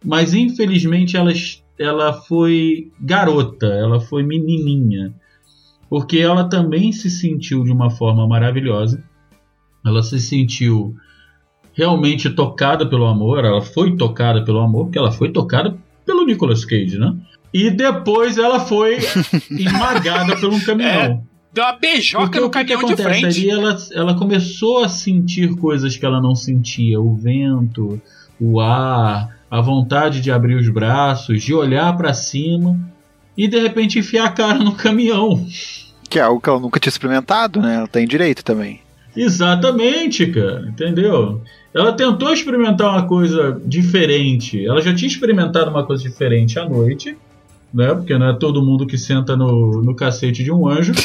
D: mas infelizmente ela, es- ela foi garota, ela foi menininha, porque ela também se sentiu de uma forma maravilhosa. Ela se sentiu realmente tocada pelo amor, ela foi tocada pelo amor, porque ela foi tocada pelo Nicolas Cage, né? E depois ela foi esmagada por um caminhão.
A: Deu uma beijoca
D: Porque
A: no
D: o que,
A: caminhão de
D: acontece
A: frente.
D: ali? Ela, ela começou a sentir coisas que ela não sentia: o vento, o ar, a vontade de abrir os braços, de olhar pra cima e de repente enfiar a cara no caminhão.
E: Que é algo que ela nunca tinha experimentado, né? Ela tem direito também.
D: Exatamente, cara, entendeu? Ela tentou experimentar uma coisa diferente. Ela já tinha experimentado uma coisa diferente à noite, né? Porque não é todo mundo que senta no, no cacete de um anjo.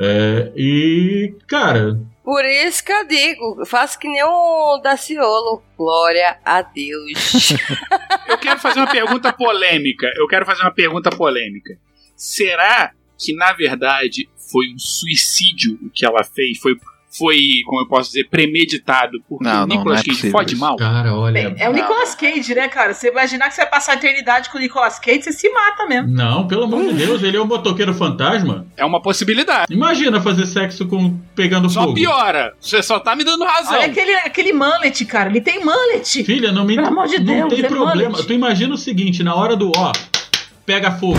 D: É, e, cara,
B: Por isso que eu digo, faço que nem o Daciolo. Glória a Deus.
A: Eu quero fazer uma pergunta polêmica. Eu quero fazer uma pergunta polêmica. Será que, na verdade, foi um suicídio o que ela fez? Foi, foi, como eu posso dizer, premeditado, porque
E: Não,
A: o
E: não,
A: Nicolas
E: não é
A: Cage
E: possível
A: fode
E: isso.
A: mal.
D: Cara, olha.
C: É o Nicolas Cage, né, cara? Você imaginar que você vai passar a eternidade com o Nicolas Cage, você se mata mesmo.
D: Não, pelo amor de Deus, ele é um motoqueiro fantasma.
A: É uma possibilidade.
D: Imagina fazer sexo com pegando
A: Só
D: fogo.
A: piora. Você só tá me dando razão.
C: Olha aquele, aquele mullet, cara. Ele tem mullet.
D: Filha, não me
C: Pelo amor de
D: não
C: Deus,
D: tem
C: é
D: problema.
C: mullet.
D: Tu imagina o seguinte, na hora do ó, pega fogo.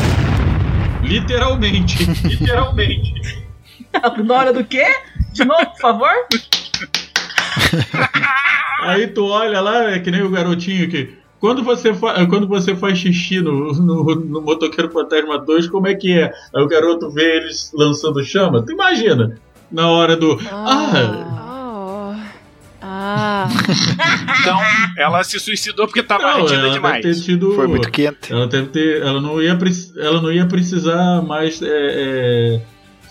D: Literalmente. Literalmente.
C: Na hora do quê? De novo, por favor?
D: Aí tu olha lá, é que nem o garotinho que. Quando você, fa... quando você faz xixi no, no, no Motoqueiro Fantasma 2, como é que é? Aí o garoto vê eles lançando chama. Tu imagina? Na hora do. Ah!
J: Ah.
A: Então, ela se suicidou porque tava
D: Não, ela
A: demais.
D: deve ter tido.
E: Foi muito quente.
D: Ela deve ter. Ela não ia, ela não ia precisar mais é, é,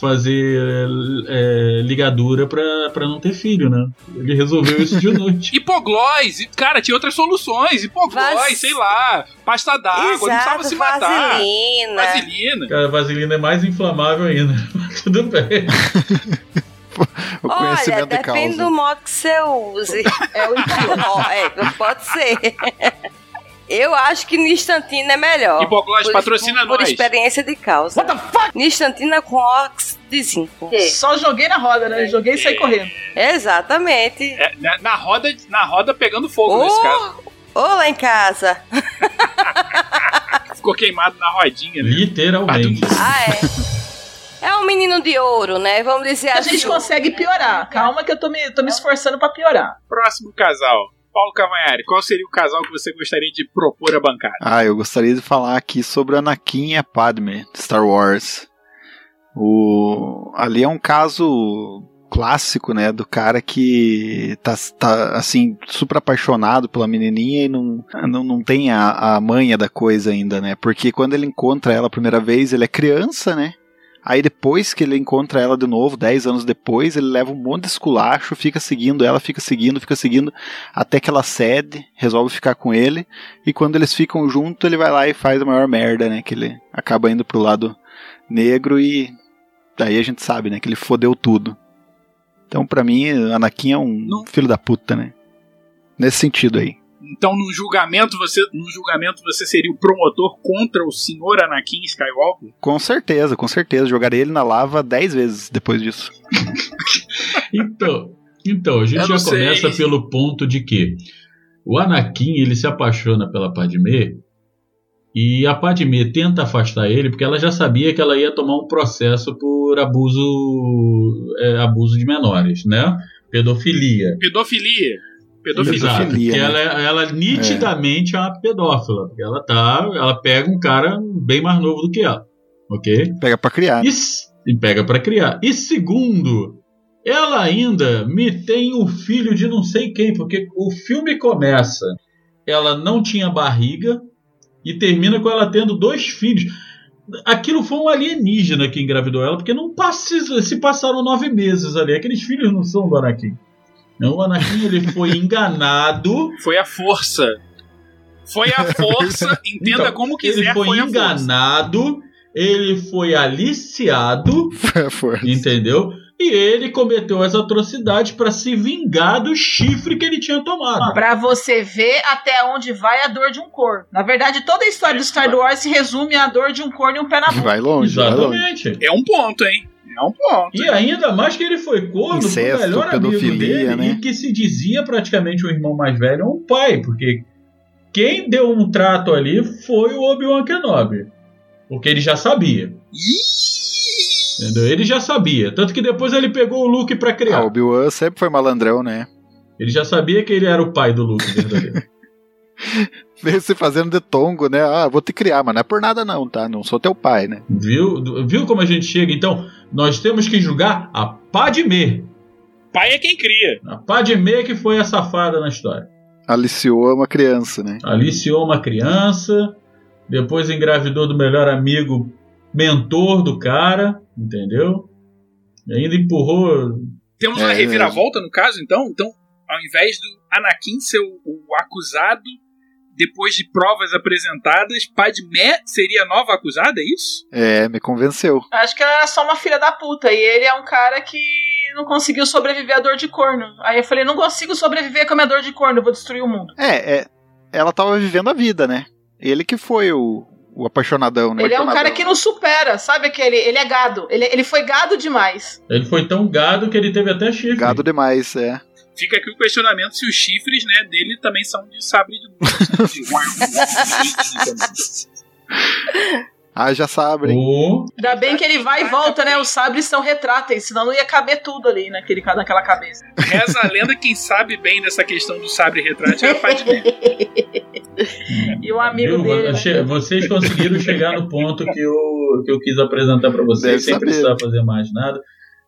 D: fazer é, ligadura pra, pra não ter filho, né? Ele resolveu isso de noite.
A: Hipoglós, e, cara, tinha outras soluções. Hipoglós,
B: Vas-
A: sei lá, pasta d'água, não precisava se matar.
B: vaselina.
A: Vaselina.
D: Cara, a vaselina é mais inflamável ainda. Mas Tudo bem.
E: O
B: Olha, depende do modo que você use. É o Ó, é, pode ser. Eu acho que Nistantina é melhor.
A: Hipoglós,
B: Por-
A: patrocina
B: por, por
A: nós.
B: experiência de causa. What the fuck? Nistantina com óxido de zinco.
C: Só joguei na roda, né? Joguei e saí correndo.
B: Exatamente.
A: É, na, na roda, na roda pegando fogo nesse caso.
B: Ô, lá em casa.
A: Ficou queimado na rodinha, né?
D: Literalmente.
B: Ah, é. É um menino de ouro, né? Vamos dizer
C: A
B: assim.
C: gente consegue piorar. Calma que eu tô me, tô me esforçando pra piorar.
A: Próximo casal. Paulo Cavanhari, qual seria o casal que você gostaria de propor a bancada?
E: Ah, eu gostaria de falar aqui sobre Anakin e a Padme, Star Wars. O... Ali é um caso clássico, né, do cara que tá, tá assim, super apaixonado pela menininha e não, não, não tem a, a manha da coisa ainda, né, porque quando ele encontra ela a primeira vez, ele é criança, né, Aí depois que ele encontra ela de novo, 10 anos depois, ele leva um monte de esculacho, fica seguindo ela, fica seguindo, fica seguindo, até que ela cede, resolve ficar com ele, e quando eles ficam juntos, ele vai lá e faz a maior merda, né? Que ele acaba indo pro lado negro e daí a gente sabe, né? Que ele fodeu tudo. Então, pra mim, Anakin é um
A: Não.
E: filho da puta, né? Nesse sentido aí.
A: Então, no julgamento, você, no julgamento, você seria o promotor contra o senhor Anakin Skywalker?
E: Com certeza, com certeza. Jogarei ele na lava 10 vezes depois disso.
D: Então, então a gente já
A: sei.
D: começa pelo ponto de que o Anakin ele se apaixona pela Padmé e a Padmé tenta afastar ele porque ela já sabia que ela ia tomar um processo por abuso é, abuso de menores, né? Pedofilia.
A: Pedofilia. Pedofilia.
E: Pedofilia,
D: porque
E: né?
D: ela, ela nitidamente é. uma pedófila, porque ela tá, ela pega um cara bem mais novo do que ela, ok?
E: Pega pra criar.
D: E, s- e pega pra criar. E segundo, ela ainda me tem o filho de não sei quem, porque o filme começa, ela não tinha barriga e termina com ela tendo dois filhos. Aquilo foi um alienígena que engravidou ela, porque não passe- se passaram nove meses ali. Aqueles filhos não são do Anakin. Não, o Anakin ele foi enganado.
A: Foi a força. Foi a força, entenda
D: Então,
A: como quiser,
D: ele foi,
A: foi a
D: enganado, ele foi aliciado,
E: Força.
D: entendeu? E ele cometeu as atrocidades para se vingar do chifre que ele tinha tomado.
C: Pra você ver até onde vai a dor de um corno. Na verdade, toda a história do Star Wars se resume à dor de um corno e um pé na bunda.
E: Vai longe, vai longe.
D: Exatamente.
A: É um ponto, hein? É um ponto.
D: E ainda mais que ele foi corno
E: Incesto,
D: pro melhor amigo dele
E: né?
D: e que se dizia praticamente o irmão mais velho ou um pai, porque quem deu um trato ali foi o Obi-Wan Kenobi. Porque ele já sabia. Entendeu? Ele já sabia. Tanto que depois ele pegou o Luke pra
E: Ah,
D: criar.
E: o Obi-Wan sempre foi malandrão, né?
D: Ele já sabia que ele era o pai do Luke verdadeiro.
E: Veio se fazendo de tongo, né? Ah, vou te criar, mas não é por nada não, tá? Não sou teu pai, né?
D: Viu? Viu como a gente chega? Então, nós temos que julgar a Padmé.
A: Pai é quem cria.
D: A Padmé que foi a safada na história.
E: Aliciou uma criança, né?
D: Aliciou uma criança, depois engravidou do melhor amigo, mentor do cara, entendeu? E ainda empurrou.
A: Temos
E: É,
A: uma
E: é.
A: reviravolta no caso, então? Então, ao invés do Anakin ser o, o acusado, depois de provas apresentadas, Padmé seria a nova acusada, é isso?
E: É, me convenceu.
C: Acho que ela era só uma filha da puta. E ele é um cara que não conseguiu sobreviver à dor de corno. Aí eu falei, não consigo sobreviver com a minha dor de corno, eu vou destruir o mundo.
E: É, é, ela tava vivendo a vida, né? Ele que foi o, o apaixonadão, né?
C: Ele é um cara que não supera, sabe aquele? Ele é gado. Ele, ele foi gado demais.
D: Ele foi tão gado que ele teve até chifre.
E: Gado demais, é.
A: Fica aqui o questionamento se os chifres né, dele também são de sabre de luz.
E: Ah, já sabe. hein?
D: O...
C: Ainda bem que ele vai e volta, né? Os sabres são retráteis, senão não ia caber tudo ali naquele, naquela cabeça.
A: Reza a lenda, quem sabe bem dessa questão do sabre retrátil é a Padmé.
C: E o amigo
D: Viu?
C: dele. né?
D: Vocês conseguiram chegar no ponto que eu, que eu quis apresentar para vocês,
E: Deve
D: sem
E: saber.
D: precisar fazer mais nada.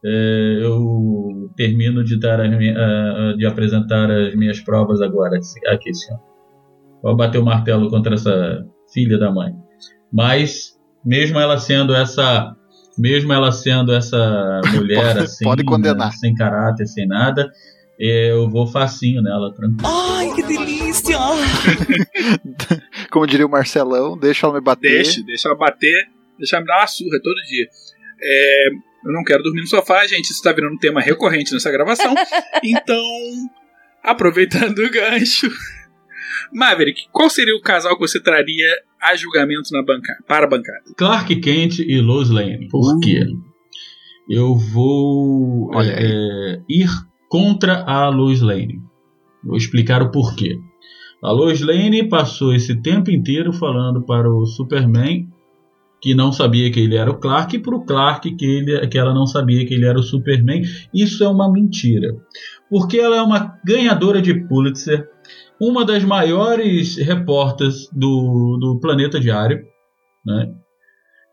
D: É, eu termino de, dar as mi- ah, ah, de apresentar as minhas provas agora, aqui, senhor. Vou bater o martelo contra essa filha da mãe. Mas, mesmo ela sendo essa. Mesmo ela sendo essa mulher
E: Pode-
D: assim,
E: pode condenar.
D: né, sem caráter, sem nada, eu vou facinho nela, tranquilo.
G: Ai, que delícia!
E: Como diria o Marcelão, deixa ela me bater.
A: Deixa, deixa ela bater, deixa ela me dar uma surra todo dia. É, eu não quero dormir no sofá, gente. Isso tá virando um tema recorrente nessa gravação. Então, aproveitando o gancho. Maverick, qual seria o casal que você traria a julgamento na bancada, para a bancada?
D: Clark Kent e Lois Lane. Por quê? Eu vou é, ir contra a Lois Lane. Vou explicar o porquê. A Lois Lane passou esse tempo inteiro falando para o Superman que não sabia que ele era o Clark e para o Clark que, ele, que ela não sabia que ele era o Superman. Isso é uma mentira. Porque ela é uma ganhadora de Pulitzer, uma das maiores repórteres do, do Planeta Diário, né?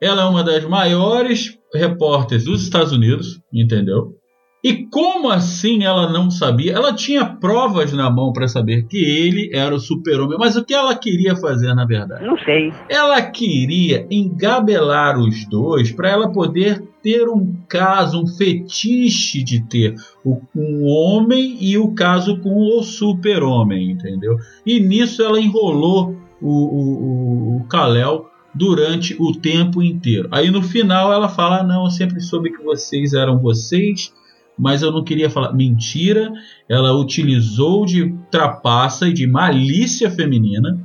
D: Ela é uma das maiores repórteres dos Estados Unidos, entendeu? E como assim ela não sabia? Ela tinha provas na mão para saber que ele era o super-homem, mas o que ela queria fazer na verdade?
G: Não sei.
D: Ela queria engabelar os dois para ela poder ter um caso, um fetiche de ter o, um homem e o caso com o super-homem, entendeu? E nisso ela enrolou o, o, o, Kal-El durante o tempo inteiro. Aí no final ela fala: "Ah, Não, eu sempre soube que vocês eram vocês, mas eu não queria falar. Mentira, ela utilizou de trapaça e de malícia feminina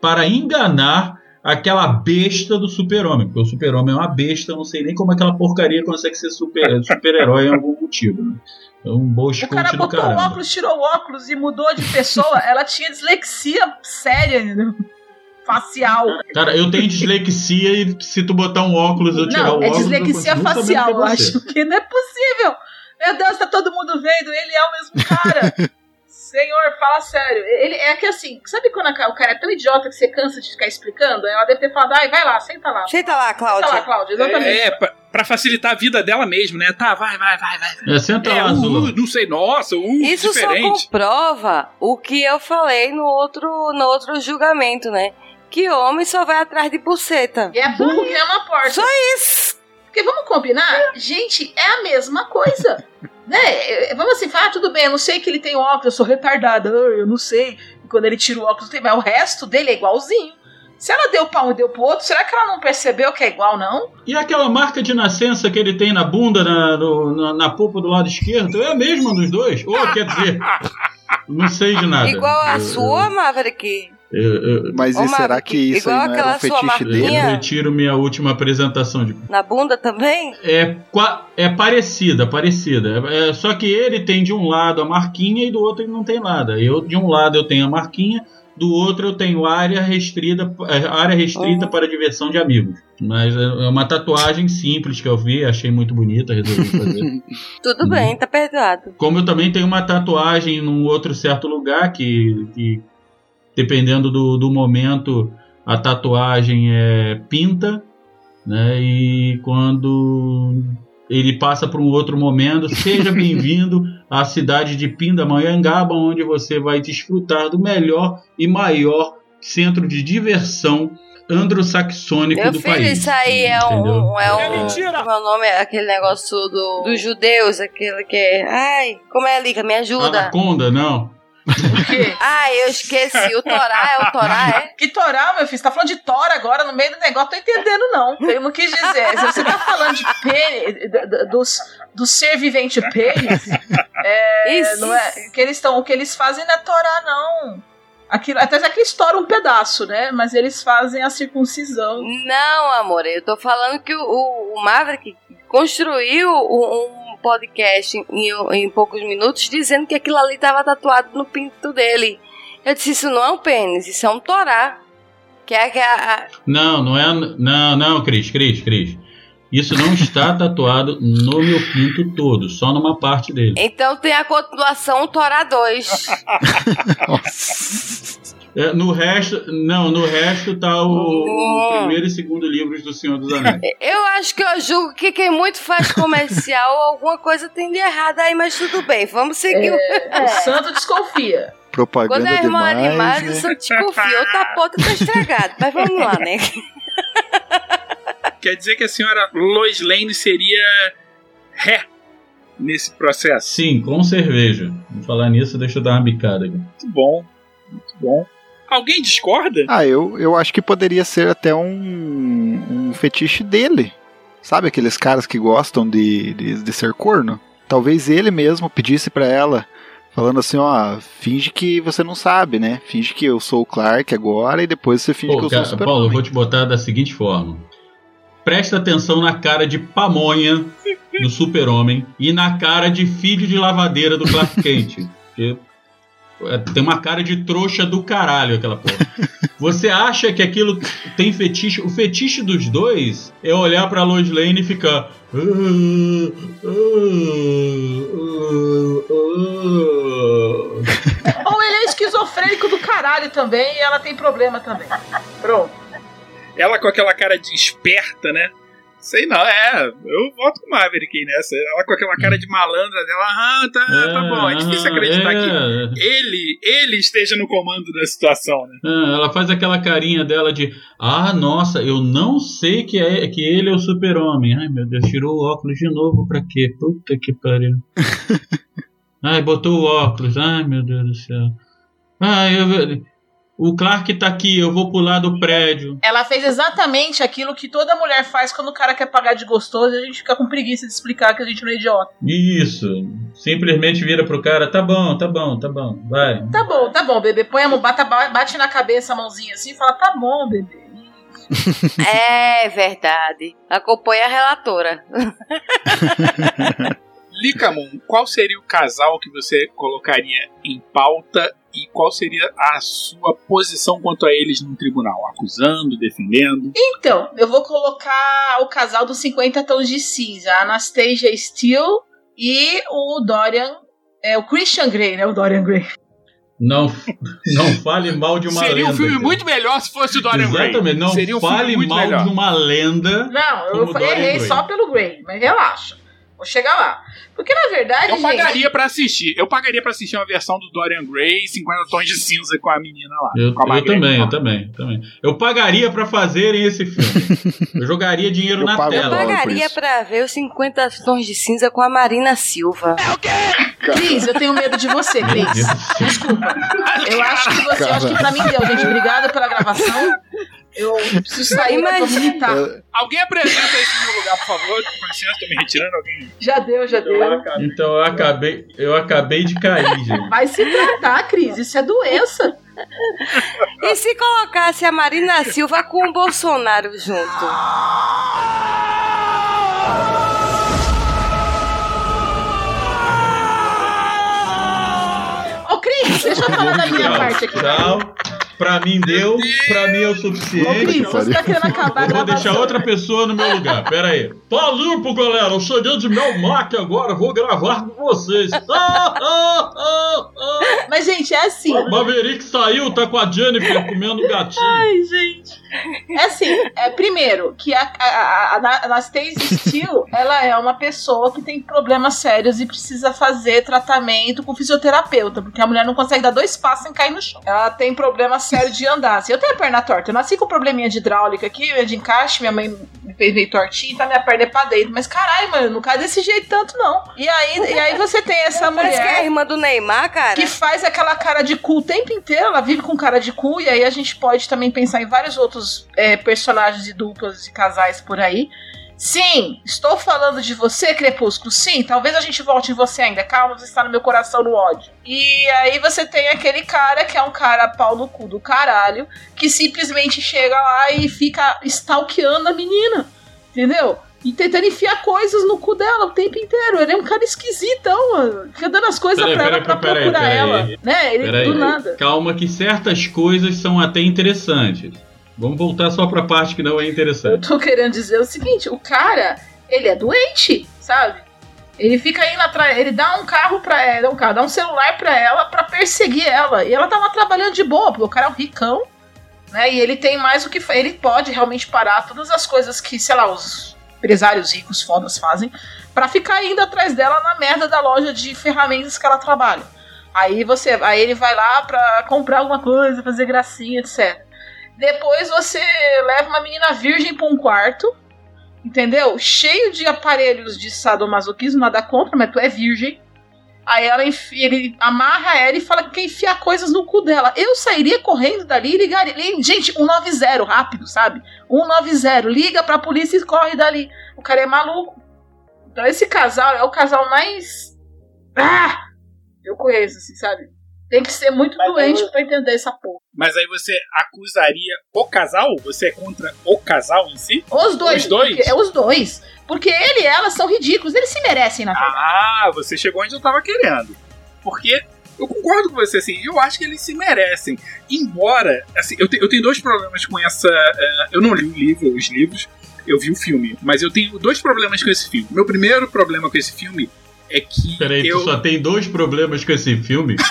D: para enganar aquela besta do super-homem. Porque o super-homem é uma besta, não sei nem como aquela porcaria consegue ser super- super-herói em algum motivo. Né? É um bom
C: O cara botou o óculos, tirou o óculos e mudou de pessoa. Ela tinha dislexia séria? Facial.
D: Cara, eu tenho dislexia e se tu botar um óculos eu tirar
C: Não,
D: o
C: é
D: óculos. eu
C: dislexia facial,
D: é
C: eu acho que não é possível. Meu Deus, tá todo mundo vendo, ele é o mesmo cara. Senhor, fala sério. Ele é que assim, sabe quando a- o cara é tão idiota que você cansa de ficar explicando? Ela deve ter falado, ai, vai lá, senta lá.
B: Senta lá,
C: Senta lá,
B: Cláudia.
C: Cláudia, exatamente.
A: É, pra, pra facilitar a vida dela mesmo, né? Tá, vai, vai, vai, vai.
D: É, senta
A: É,
D: lá,
A: uh, uh, não sei, nossa, uh,
B: Isso só
A: diferente.
B: comprova o que eu falei no outro, no outro julgamento, né? Que homem só vai atrás de buceta.
C: E é burro que é uma porta.
B: Só isso.
C: Porque vamos combinar, gente, é a mesma coisa. né? É, Vamos assim, falar, ah, tudo bem, eu não sei que ele tem óculos, eu sou retardada, ah, eu não sei. E quando ele tira o óculos, tem, mas o resto dele é igualzinho. Se ela deu pra um e deu pro outro, será que ela não percebeu que é igual, não?
D: E aquela marca de nascença que ele tem na bunda, na, no- na, na polpa do lado esquerdo, é a mesma dos dois? Ou quer dizer, não sei de nada.
B: Igual a
D: Eu-
B: sua, Maverick.
D: Eu, eu,
E: Mas
B: Ô,
E: e será que isso não era um fetiche
D: eu
E: dele?
B: marquinha.
D: retiro minha última apresentação de
B: Na bunda também?
D: É, é parecida, parecida. É, só que ele tem de um lado a marquinha e do outro ele não tem nada. Eu de um lado eu tenho a marquinha, do outro eu tenho área restrita, é, área restrita
B: Uhum.
D: para diversão de amigos. Mas é é uma tatuagem simples que eu vi, achei muito bonita, resolvi fazer.
B: Tudo
D: Uhum.
B: bem, tá perdoado.
D: Como eu também tenho uma tatuagem num outro certo lugar que, que dependendo do, do momento a tatuagem é pinta, né? E quando ele passa para um outro momento, seja bem-vindo à cidade de Pindamonhangaba, onde você vai desfrutar do melhor e maior centro de diversão androssaxônico
B: Meu
D: do
B: filho,
D: país.
B: isso aí é
D: entendeu?
B: um. É, um,
H: É mentira!
B: Meu nome é aquele negócio do, dos judeus, aquele que é. Ai, como é, Lica? Me ajuda.
D: Anaconda, não.
C: O quê?
B: Ah, eu esqueci. O Torá é o Torá, é?
C: Que Torá, meu filho? Você tá falando de Tora agora no meio do negócio? Tô entendendo, não. Eu não quis dizer. Se você tá falando de pênis, dos, do ser vivente pênis, é,
B: Isso.
C: não é, que eles estão, o que eles fazem não é Torá, não. Aquilo, até é que eles estouram um pedaço, né? Mas eles fazem a circuncisão.
B: Não, amor, eu tô falando que o, o Maverick construiu um, podcast em, em poucos minutos dizendo que aquilo ali tava tatuado no pinto dele. Eu disse, isso não é um pênis, isso é um torá. Que é que a, a-
D: Não, não é. Não, não, Cris, Cris, Cris. Isso não está tatuado no meu pinto todo, só numa parte dele.
B: Então tem a continuação Torá 2.
D: É, no resto, não, no resto tá o, o
B: Hum.
D: primeiro e segundo livros do Senhor dos Anéis.
B: Eu acho que eu julgo que quem muito faz comercial, alguma coisa tem de errado aí, mas tudo bem, vamos seguir. o-
C: O santo desconfia.
E: Propaganda
B: Quando é irmão
E: demais.
B: animais,
E: né?
B: eu só desconfio. O tapota tá estragado. Mas vamos lá, né?
A: Quer dizer que a senhora Lois Lane seria ré nesse processo?
D: Sim, com cerveja. Vou falar nisso, deixa eu dar uma bicada aqui.
A: Muito bom, muito bom. Alguém discorda?
E: Ah, eu, eu acho que poderia ser até um, um fetiche dele. Sabe aqueles caras que gostam de, de, de ser corno? Talvez ele mesmo pedisse pra ela, falando assim, ó, finge que você não sabe, né? Finge que eu sou o Clark agora e depois você finge que
D: Pô,
E: eu sou o
D: cara,
E: super
D: Paulo, eu vou te botar da seguinte forma. Presta atenção na cara de pamonha do super-homem e na cara de filho de lavadeira do Clark Kent. Porque, tem uma cara de trouxa do caralho aquela porra. Você acha que aquilo tem fetiche? O fetiche dos dois é olhar pra Lois Lane e ficar... "Ah, ah, ah, ah."
C: Ou ele é esquizofrênico do caralho também e ela tem problema também. Pronto.
A: Ela com aquela cara de esperta, né? Sei não, é. Eu voto com o Maverick nessa. Ela com aquela cara de malandra dela. Ah, tá, tá bom. É difícil acreditar que
D: é.
A: ele, ele esteja no comando da situação, né?
D: Ah, ela faz aquela carinha dela de Ah, nossa, eu não sei que, é, que ele é o super-homem. Ai, meu Deus, tirou o óculos de novo pra quê? Puta que pariu. Ai, botou o óculos. Ai, meu Deus do céu. Ai, eu, o Clark tá aqui, eu vou pular do prédio.
C: Ela fez exatamente aquilo que toda mulher faz quando o cara quer pagar de gostoso e a gente fica com preguiça de explicar que a gente não é idiota.
D: Isso. Simplesmente vira pro cara, tá bom, tá bom, tá bom, vai.
C: Tá bom, tá bom, bebê. Põe a mão, bata, bate na cabeça a mãozinha assim e fala, tá bom, bebê.
B: É verdade. Acompanha a relatora.
A: Licamun, qual seria o casal que você colocaria em pauta e qual seria a sua posição quanto a eles no tribunal? Acusando, defendendo?
C: Então, eu vou colocar o casal dos 50 tons de cinza, a Anastasia Steele e o Dorian. É o Christian Grey, né? O Dorian Gray.
D: Não, não fale mal de uma
A: seria
D: lenda.
A: um filme
D: cara.
A: muito melhor se fosse o Dorian Gray.
D: Exatamente, não
A: seria um
D: fale
A: filme muito
D: mal
A: melhor.
D: de uma lenda.
C: Não, eu errei
D: Gray.
C: só pelo Grey, mas relaxa. Vou chegar lá. Porque na verdade,
A: Eu
C: gente,
A: pagaria pra assistir. Eu pagaria pra assistir uma versão do Dorian Gray 50 tons de cinza com a menina lá.
D: Eu, eu também,
A: lá.
D: eu também, também. Eu pagaria pra fazerem esse filme. Eu jogaria dinheiro
E: Eu
D: na
E: pago
B: Eu
D: tela.
E: por
B: pagaria pra ver os 50 tons de cinza com a Marina Silva.
C: Cris, eu tenho medo de você, Cris. Desculpa. Eu acho que você, eu acho que pra mim deu, gente. Obrigada pela gravação. Eu preciso sair pra
B: Imagina.
C: vomitar.
E: É,
A: Alguém apresenta esse no meu lugar, por favor. Com licença, tô me retirando. Alguém.
C: Já deu, já deu.
D: Então eu acabei, eu acabei de cair, gente.
C: Vai se tratar, Cris. Isso é doença.
B: E se colocasse a Marina Silva com o Bolsonaro junto?
C: Ô, Cris, deixa eu falar da minha parte aqui.
D: Tchau. Pra mim deu, pra mim é o
C: Ô,
D: suficiente.
C: Cris, você tá querendo acabar a
D: Eu vou deixar outra pessoa no meu lugar, pera aí. Tá limpo, galera. Eu cheguei de Melmac agora, vou gravar com vocês. Ah, ah, ah, ah.
C: Mas, gente, é assim.
D: Maverick saiu, tá com a Jennifer comendo gatinho.
C: Ai, gente. É assim, é, primeiro, que a, a, a, a Anastasia Steele, ela é uma pessoa que tem problemas sérios e precisa fazer tratamento com fisioterapeuta, porque a mulher não consegue dar dois passos sem cair no chão. Ela tem problemas sério de andar. Assim, eu tenho a perna torta. Eu nasci com probleminha de hidráulica aqui, de encaixe, minha mãe me fez meio tortinho, tá minha perna é pra dentro. Mas caralho, mano, não cai desse jeito tanto, não. E aí, e aí você tem essa
B: Parece que é a
C: mulher
B: irmã do Neymar, cara.
C: que faz aquela cara de cu o tempo inteiro, ela vive com cara de cu, e aí a gente pode também pensar em vários outros é, personagens de duplas e casais por aí. Sim, estou falando de você, Crepúsculo. Sim, talvez a gente volte em você ainda. Calma, você está no meu coração no ódio. E aí você tem aquele cara que é um cara pau no cu do caralho, que simplesmente chega lá e fica stalkeando a menina. Entendeu? E tentando enfiar coisas no cu dela o tempo inteiro. Ele é um cara esquisitão, mano. Fica dando as coisas
D: Peraí,
C: pra ela
D: peraí,
C: pra
D: peraí,
C: procurar ela. Né? Ele do nada.
D: calma que certas coisas são até interessantes. Vamos voltar só pra parte que não é
C: Eu
D: interessante.
C: tô querendo dizer o seguinte, o cara, ele é doente, sabe? Ele fica indo atrás, ele dá um carro pra ela, um carro, dá um celular pra ela pra perseguir ela. E ela tava trabalhando de boa, porque o cara é um ricão, né? E ele tem mais o que ele pode realmente parar todas as coisas que, sei lá, os empresários ricos fodas fazem pra ficar indo atrás dela na merda da loja de ferramentas que ela trabalha. Aí você, aí ele vai lá pra comprar alguma coisa, fazer gracinha, etc. Depois você leva uma menina virgem pra um quarto, entendeu? Cheio de aparelhos de sadomasoquismo, nada contra, mas tu é virgem. Aí ela ele amarra ela e fala que quer enfiar coisas no cu dela. Eu sairia correndo dali e ligaria. li- Gente, 190, rápido, sabe? 190, liga pra polícia e corre dali. O cara é maluco. Então esse casal é o casal mais. Ah! Eu conheço, assim, sabe? Tem que ser muito doente pra entender essa porra.
A: Mas aí você acusaria o casal? Você é contra o casal em si?
C: Os dois.
A: Os dois?
C: Porque, é os dois. Porque ele e ela são ridículos. Eles se merecem, na verdade.
A: Ah, você chegou onde eu tava querendo. Porque eu concordo com você, assim, eu acho que eles se merecem. Embora, assim, eu, te- eu tenho dois problemas com essa. eh, eu não li o livro, os livros, eu vi o filme, mas eu tenho dois problemas com esse filme. Meu primeiro problema com esse filme é que.
D: Peraí,
A: eu...
D: tu só tem dois problemas com esse filme?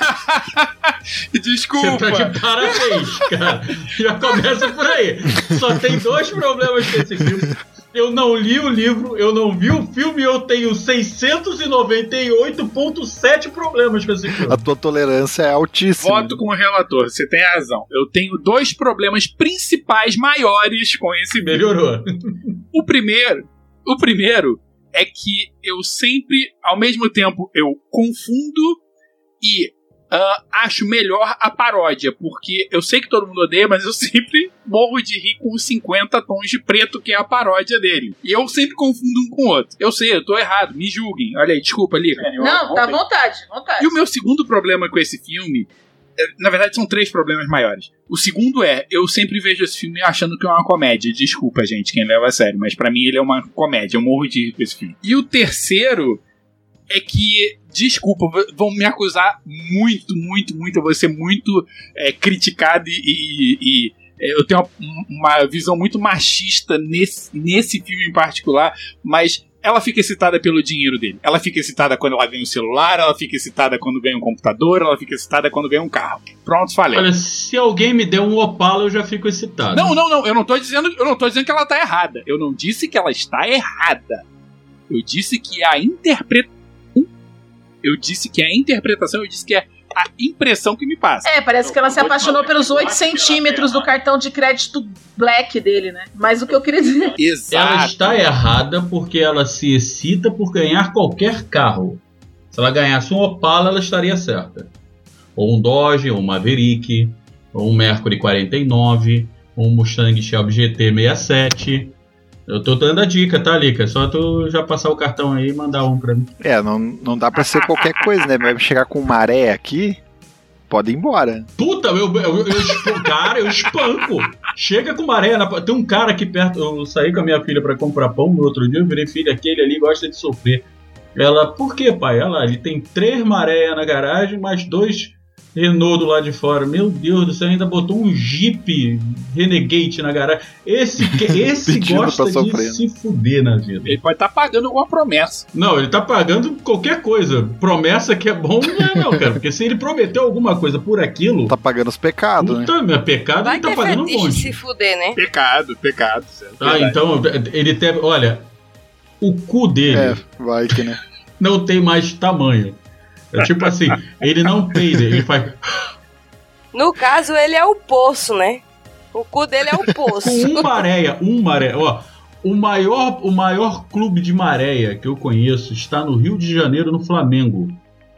A: Desculpa!
D: Você tá de parabéns, cara. Já começa por aí. Só tem dois problemas com esse filme. Eu não li o livro, eu não vi o filme e eu tenho 698,7 problemas com esse filme.
E: A tua tolerância é altíssima.
A: Voto com o relator, você tem razão. Eu tenho dois problemas principais maiores com esse filme.
D: Melhorou.
A: O primeiro, o primeiro é que eu sempre, ao mesmo tempo, eu confundo e ah, acho melhor a paródia, porque eu sei que todo mundo odeia, mas eu sempre morro de rir com os 50 tons de preto que é a paródia dele. E eu sempre confundo um com o outro. Eu sei, eu tô errado, me julguem. Olha aí, desculpa, Lica.
C: Não, tá à vontade, vontade.
A: E o meu segundo problema com esse filme, na verdade são três problemas maiores. O segundo é, eu sempre vejo esse filme achando que é uma comédia. Desculpa, gente, quem leva a sério, mas pra mim ele é uma comédia. Eu morro de rir com esse filme. E o terceiro é que, desculpa, vão me acusar muito, muito, muito. Eu vou ser muito é, criticado e. e- e, é, eu tenho uma, uma visão muito machista nesse, nesse filme em particular, mas ela fica excitada pelo dinheiro dele. Ela fica excitada quando ela ganha um celular, ela fica excitada quando ganha um computador, ela fica excitada quando ganha um carro. Pronto, falei.
D: Olha, se alguém me der um Opala, eu já fico excitado.
A: Não, não, não. Eu não tô dizendo, eu não tô dizendo que ela tá errada. Eu não disse que ela está errada. Eu disse que a interpretação. Eu disse que a interpretação, eu disse que é a impressão que me passa.
C: É, parece que ela se apaixonou pelos 8 centímetros do cartão de crédito black dele, né? Mas o que eu queria dizer.
D: Ela
A: Exato.
D: está errada porque ela se excita por ganhar qualquer carro. Se ela ganhasse um Opala, ela estaria certa. Ou um Dodge, ou um Maverick, ou um Mercury 49, ou um Mustang Shelby GT 67. Eu tô dando a dica, tá, Lica? É só tu já passar o cartão aí e mandar um pra mim.
E: É, não, não dá pra ser qualquer coisa, né? Vai chegar com maré aqui, pode ir embora.
D: Puta, eu, eu, eu, cara, eu espanco. Chega com maré. Na, tem um cara aqui perto. Eu saí com a minha filha pra comprar pão no outro dia. Eu virei filha, aquele ali gosta de sofrer. Ela, por que, pai? Ela, ele tem três maré na garagem, mais dois Renault do lado de fora. Meu Deus do céu, ainda botou um Jeep Renegade na garagem. Esse, esse gosta de
E: sofrer.
D: se fuder na vida.
A: Ele pode estar pagando alguma promessa.
D: Não, ele tá pagando qualquer coisa. Promessa que é bom, não é, não, cara. Porque se ele prometeu alguma coisa por aquilo.
E: Tá pagando os pecados, né?
D: Puta, meu pecado
B: Vai
D: ele tá pagando um monte.
B: se fuder, né?
A: Pecado, pecado. certo?
D: Ah,
A: Verdade.
D: então ele teve. Olha, o cu dele
E: É, vai que, né?
D: não tem mais tamanho. É tipo assim, ele não peida, ele faz.
B: No caso, ele é o poço, né? O cu dele é o poço.
D: Com um maréia, um maréia. Ó, o maior, o maior clube de maréia que eu conheço está no Rio de Janeiro, no Flamengo.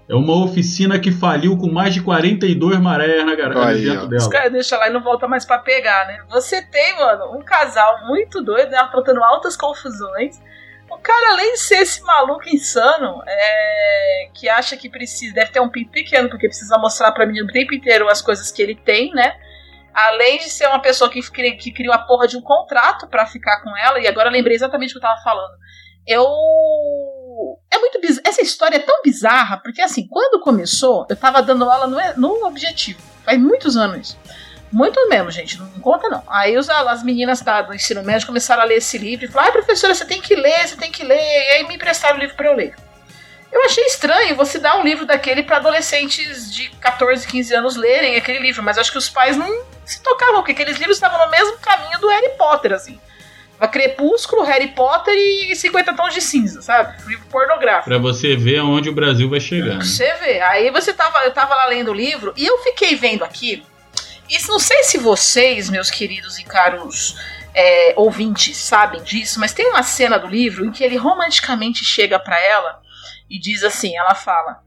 D: É uma oficina que faliu com mais de 42 maréias na garagem
E: Aí,
D: dentro
E: ó.
D: dela.
C: Os caras deixam lá e não volta mais pra pegar, né? Você tem, mano, um casal muito doido, né? Aprontando altas confusões. Cara, além de ser esse maluco insano, é, que acha que precisa, deve ter um pinto pequeno, porque precisa mostrar pra menina o tempo inteiro as coisas que ele tem, né? Além de ser uma pessoa que, que cria uma porra de um contrato pra ficar com ela, e agora lembrei exatamente o que eu tava falando. Eu. É muito. Essa história é tão bizarra, porque assim, quando começou, eu tava dando aula no, no objetivo. Faz muitos anos. Muito mesmo, gente, não conta não. Aí os, as meninas do ensino médio começaram a ler esse livro e falaram: ai, professora, você tem que ler, você tem que ler. E aí me emprestaram o livro pra eu ler. Eu achei estranho você dar um livro daquele pra adolescentes de 14, 15 anos lerem aquele livro, mas acho que os pais não se tocavam, porque aqueles livros estavam no mesmo caminho do Harry Potter, assim. Tava Crepúsculo, Harry Potter e 50 Tons de Cinza, sabe? Livro pornográfico.
D: Pra você ver aonde o Brasil vai chegar. né?
C: Você vê. Aí você tava, eu tava lá lendo o livro e eu fiquei vendo aquilo. E não sei se vocês, meus queridos e caros é, ouvintes, sabem disso, mas tem uma cena do livro em que ele romanticamente chega pra ela e diz assim: ela fala,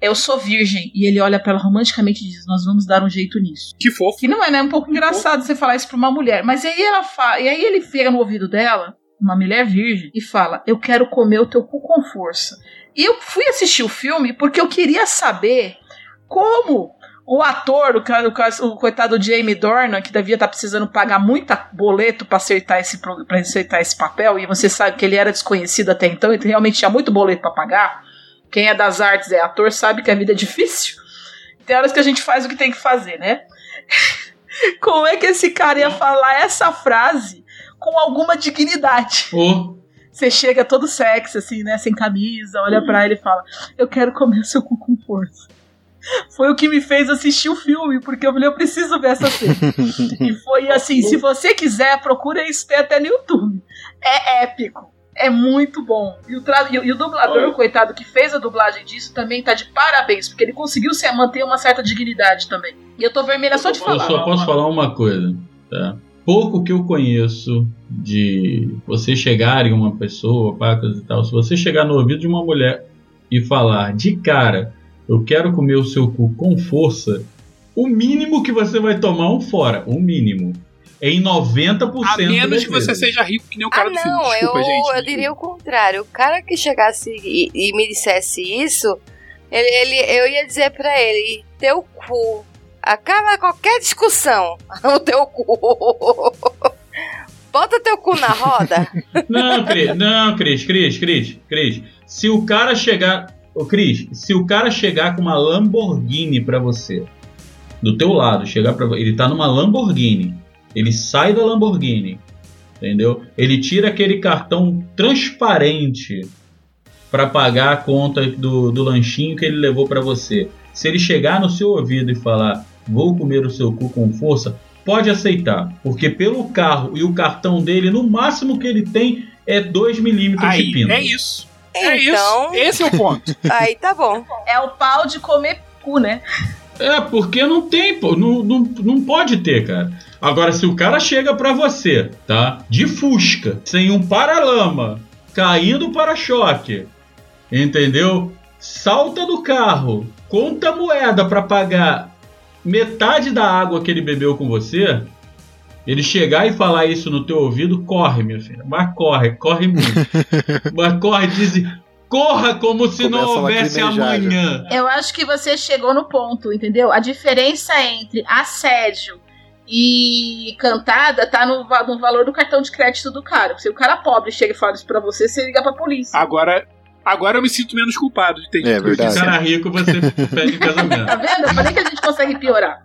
C: Eu sou virgem. E ele olha pra ela romanticamente e diz: Nós vamos dar um jeito nisso.
A: Que fofo.
C: Que não é, né? Um pouco engraçado você falar isso pra uma mulher. Mas aí ela fala, e aí ele pega no ouvido dela, uma mulher virgem, e fala: Eu quero comer o teu cu com força. E eu fui assistir o filme porque eu queria saber como o ator, o, cara, o, coitado Jamie Dornan, que devia estar precisando pagar muita boleto pra acertar, esse, pra acertar esse papel, e você sabe que ele era desconhecido até então, e realmente tinha muito boleto pra pagar. Quem é das artes é ator sabe que a vida é difícil. Tem horas que a gente faz o que tem que fazer, né? Como é que esse cara ia falar essa frase com alguma dignidade? Você chega todo sexy, assim, né? Sem camisa, olha pra ele e fala: Eu quero comer seu cu com força. Foi o que me fez assistir o filme, porque eu falei, eu preciso ver essa cena. e foi assim: se você quiser, procura isso tem até no YouTube. É épico. É muito bom. E o, tra- e o- dublador, coitado, que fez a dublagem disso, também tá de parabéns, porque ele conseguiu se manter uma certa dignidade também. E eu tô vermelha só de
D: eu
C: falar.
D: só posso falar uma coisa, tá? Pouco que eu conheço de você chegar em uma pessoa, coisa e tal, se você chegar no ouvido de uma mulher e falar de cara, eu quero comer o seu cu com força, o mínimo que você vai tomar um fora, o mínimo. É em 90%
A: A menos que você seja rico que nem o cara
B: ah,
A: do filme.
B: não,
A: Desculpa,
B: eu,
A: gente.
B: eu diria o contrário. O cara que chegasse e, e me dissesse isso, ele, ele- eu ia dizer pra ele: teu cu. Acaba qualquer discussão. O teu cu. Bota teu cu na roda.
D: Não, Cris, não, Cris, Cris, Cris, Cris. Se o cara chegar. Ô, Cris, se o cara chegar com uma Lamborghini pra você, do teu lado, chegar para Ele tá numa Lamborghini. Ele sai da Lamborghini. Entendeu? Ele tira aquele cartão transparente pra pagar a conta do, do lanchinho que ele levou pra você. Se ele chegar no seu ouvido e falar, vou comer o seu cu com força, pode aceitar. Porque pelo carro e o cartão dele, no máximo que ele tem é 2 milímetros de
A: Aí,
D: pinto.
A: é isso. É
B: Então,
A: isso. Esse é o ponto.
B: aí tá bom.
C: É o pau de comer cu, né?
D: É, porque não tem, pô, não, não, não pode ter, cara. Agora, se o cara chega pra você, tá? De fusca, sem um paralama, caindo para choque, entendeu? Salta do carro, conta moeda pra pagar metade da água que ele bebeu com você. Ele chegar e falar isso no teu ouvido, corre, minha filha. Mas corre, corre muito. Mas corre, diz. Corra como se não
E: Começa a
D: houvesse amanhã.
C: Eu acho que você chegou no ponto, entendeu? A diferença entre assédio e cantada tá no, no valor do cartão de crédito do cara. Se o cara pobre chega e fala isso pra você, você liga pra polícia.
A: Agora, agora eu me sinto menos culpado de ter
E: É
A: dito
E: verdade.
D: cara rico, você pede casamento.
C: Tá vendo? Eu falei que a gente consegue piorar.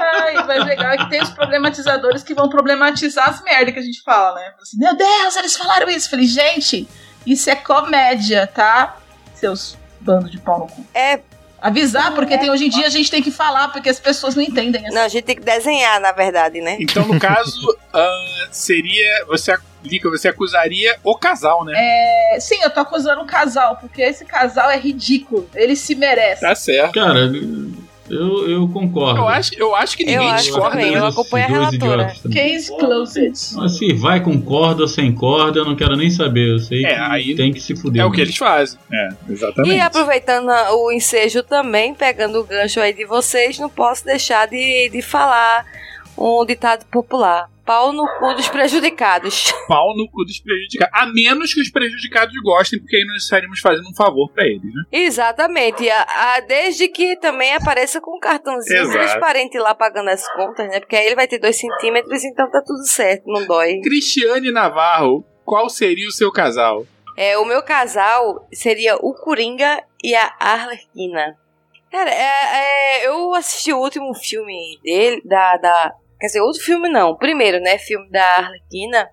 C: Ai, mas legal é que tem os problematizadores que vão problematizar as merdas que a gente fala, né? Assim, Meu Deus, eles falaram isso. Eu falei, gente, isso é comédia, tá? Seus bandos de pau no cu.
B: É,
C: Avisar, porque tem, hoje em dia a gente tem que falar, porque as pessoas não entendem. assim.
B: não, a gente tem que desenhar, na verdade, né?
A: Então, no caso, ah, seria. Você, Lica, você acusaria o casal, né?
C: É, sim, eu tô acusando um casal, porque esse casal é ridículo. Ele se merece.
A: Tá certo.
D: Cara, Eu, eu concordo.
A: Eu acho, eu acho que
B: Eu
A: ninguém
B: acho
A: discorda
B: também, eu acompanho a relatora.
J: Case closed.
D: Assim, vai com corda ou sem corda, eu não quero nem saber. Eu sei
A: É,
D: que
A: aí
D: tem que se fuder.
A: É o que eles fazem. É, exatamente.
B: E aproveitando o ensejo também, pegando o gancho aí de vocês, não posso deixar de, de falar um ditado popular. Pau no cu dos prejudicados.
A: Pau no cu dos prejudicados. A menos que os prejudicados gostem, porque aí nós estaríamos fazendo um favor pra eles, né?
B: Exatamente. A- a- desde que também apareça com um cartãozinho
A: Exato.
B: transparente lá pagando as contas, né? Porque aí ele vai ter dois centímetros, então tá tudo certo, não dói.
A: Cristiane Navarro, qual seria o seu casal?
B: É, o meu casal seria o Coringa e a Arlequina. Cara, é, é, eu assisti o último filme dele, da, da. Quer dizer, outro filme não. Primeiro, né? Filme da Arlequina.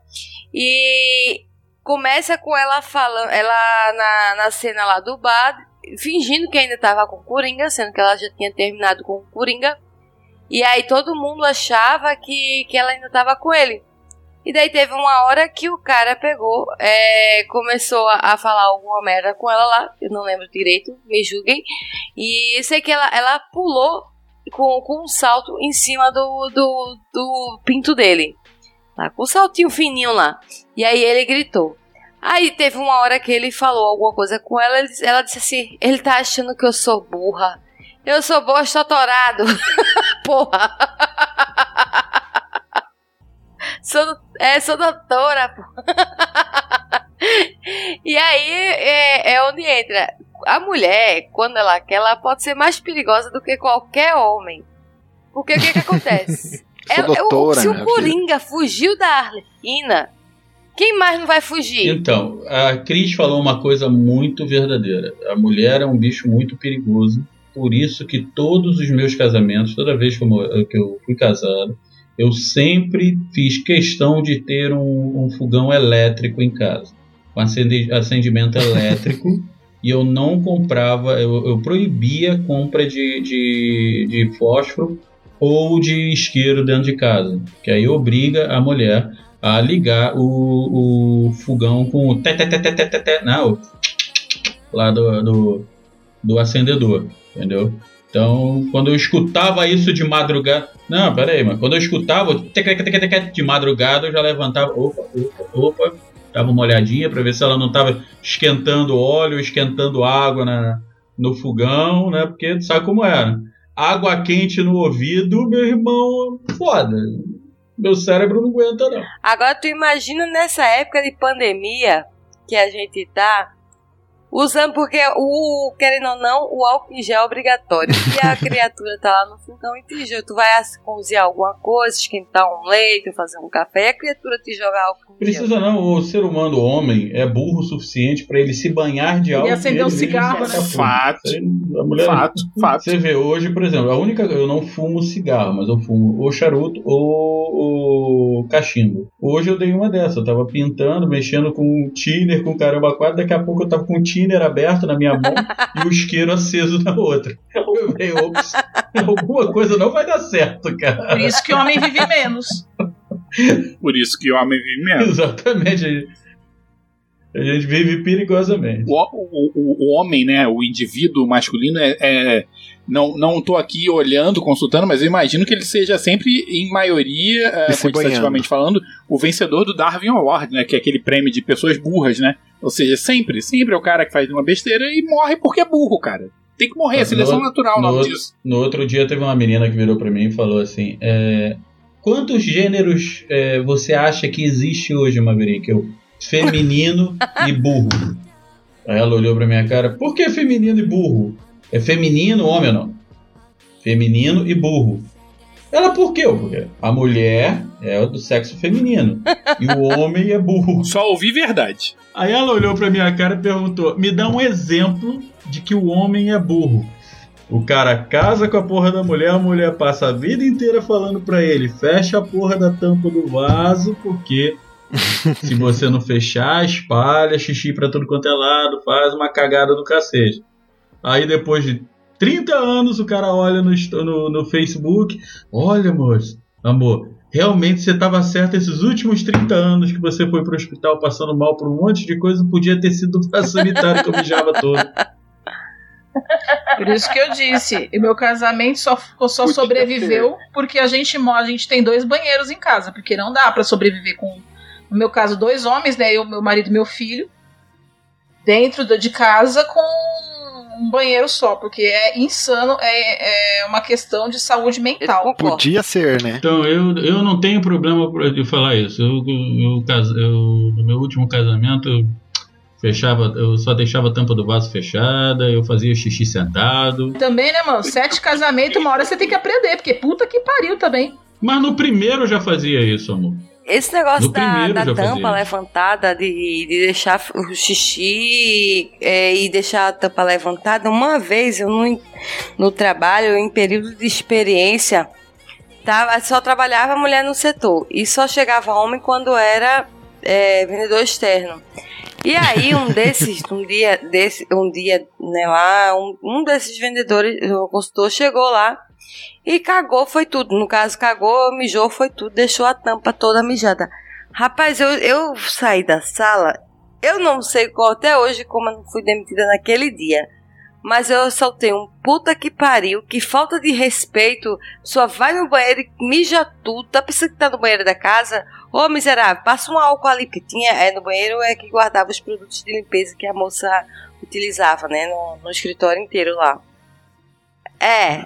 B: E começa com ela falando. Ela na, na cena lá do bar, fingindo que ainda tava com o Coringa, sendo que ela já tinha terminado com o Coringa. E aí todo mundo achava que, que ela ainda tava com ele. E daí teve uma hora que o cara pegou, é, começou a, a falar alguma merda com ela lá, eu não lembro direito, me julguem. E sei que ela, ela pulou com, com um salto em cima do, do, do pinto dele. Lá, com um saltinho fininho lá. E aí ele gritou. Aí teve uma hora que ele falou alguma coisa com ela, ela disse assim, ele tá achando que eu sou burra. Eu sou boa, estou torado. Porra. Sou, é, sou doutora, pô. e aí é, é onde entra. A mulher, quando ela quer, ela pode ser mais perigosa do que qualquer homem. Porque o que, que acontece? Ela- o-
E: doutora,
B: se o
E: filha.
B: Coringa fugiu da Arlequina, quem mais não vai fugir?
D: Então, a Cris falou uma coisa muito verdadeira. A mulher é um bicho muito perigoso. Por isso que todos os meus casamentos, toda vez que eu, fui casado, eu sempre fiz questão de ter um, um fogão elétrico em casa, com acendimento elétrico. e eu não comprava, eu, eu proibia compra de, de, de fósforo ou de isqueiro dentro de casa, que aí obriga a mulher a ligar o, o fogão com o té, não, lá do, do, do acendedor, entendeu? Então, quando eu escutava isso de madrugada. Não, pera aí, mas quando eu escutava de madrugada, eu já levantava. Opa, opa, opa. Dava uma olhadinha para ver se ela não estava esquentando óleo, esquentando água na, no fogão, né? Porque sabe como é, né? Água quente no ouvido, meu irmão, foda. Meu cérebro não aguenta, não.
B: Agora tu imagina nessa época de pandemia que a gente tá usando, porque o, querendo ou não, o álcool em gel é obrigatório. E a criatura tá lá no fogão e te joga. Tu vai cozinhar alguma coisa, esquentar um leite, fazer um café, e a criatura te joga álcool em gel.
D: Precisa não, o ser humano, o homem, é burro o suficiente para ele se banhar de álcool.
J: acender
D: e ele
J: um cigarro, né?
A: Fato.
D: A mulher-
A: Fato, fato.
D: Você vê hoje, por exemplo, a única. Eu não fumo cigarro, mas eu fumo ou charuto ou, ou cachimbo. Hoje eu dei uma dessa, eu tava pintando, mexendo com um thinner, com caramba quatro, daqui a pouco eu tava com o thinner aberto na minha mão e o isqueiro aceso na outra. Eu falei, ops, alguma coisa não vai dar certo, cara.
J: Por isso que o homem vive menos.
A: Por isso que o homem vive menos.
D: Exatamente. A gente- vive perigosamente.
A: O, o, o, o homem, né, o indivíduo masculino, é, é- não não tô aqui olhando, consultando, mas eu imagino que ele seja sempre, em maioria, é, quantitativamente falando, o vencedor do Darwin Award, né, que é aquele prêmio de pessoas burras, né? Ou seja, sempre, sempre é o cara que faz uma besteira e morre porque é burro, cara. Tem que morrer, é seleção
D: No-
A: natural o
D: no
A: nome
D: outro-
A: disso.
D: No outro dia teve uma menina que virou pra mim e falou assim: é, Quantos gêneros é, você acha que existe hoje, Maverick? Eu, feminino e burro. Aí ela olhou pra minha cara: Por que feminino e burro? É feminino, homem ou não? Feminino e burro. Ela, por quê? Porque a mulher é do sexo feminino e o homem é burro.
A: Só ouvi verdade.
D: Aí ela olhou pra minha cara e perguntou: Me dá um exemplo de que o homem é burro. O cara casa com a porra da mulher, a mulher passa a vida inteira falando pra ele: fecha a porra da tampa do vaso, porque se você não fechar, espalha xixi pra tudo quanto é lado, faz uma cagada do cacete. Aí depois de 30 anos, o cara olha no, no, no Facebook: Olha, moço, amor, realmente você estava certo esses últimos 30 anos que você foi pro hospital passando mal por um monte de coisa, podia ter sido a sanitária que eu mijava todo.
J: Por isso que eu disse, o meu casamento só, só sobreviveu porque a gente mora, a gente tem dois banheiros em casa, porque não dá pra sobreviver com, no meu caso, dois homens, né? Eu, meu marido e meu filho, dentro de casa com um banheiro só, porque é insano, é, é uma questão de saúde
B: Eu
J: mental.
E: Podia ser, né?
D: Então, eu, eu não tenho problema de falar isso. Eu, eu, cas- eu- no meu último casamento, eu fechava, eu só deixava a tampa do vaso fechada, eu fazia xixi sentado.
J: Também, né, mano? Sete casamentos, uma hora você tem que aprender, porque puta que pariu também.
D: Mas no primeiro eu já fazia isso, amor.
B: Esse negócio
D: No
B: da, da tampa levantada, de, de deixar o xixi é, e deixar a tampa levantada, uma vez eu no, no trabalho, em período de experiência, tava, só trabalhava mulher no setor e só chegava homem quando era é, vendedor externo. E aí um desses, um dia, desse, um dia né, lá, um, um desses vendedores, o consultor chegou lá e cagou, foi tudo. No caso, cagou, mijou, foi tudo. Deixou a tampa toda mijada. Rapaz, eu, eu saí da sala. Eu não sei qual até hoje como eu não fui demitida naquele dia. Mas eu soltei um puta que pariu, que falta de respeito. Só vai no banheiro e mija tudo. Tá pensando que tá no banheiro da casa? Ô miserável, passa um álcool ali, porque tinha. É, no banheiro é que guardava os produtos de limpeza que a moça utilizava, né? No, no escritório inteiro lá. É,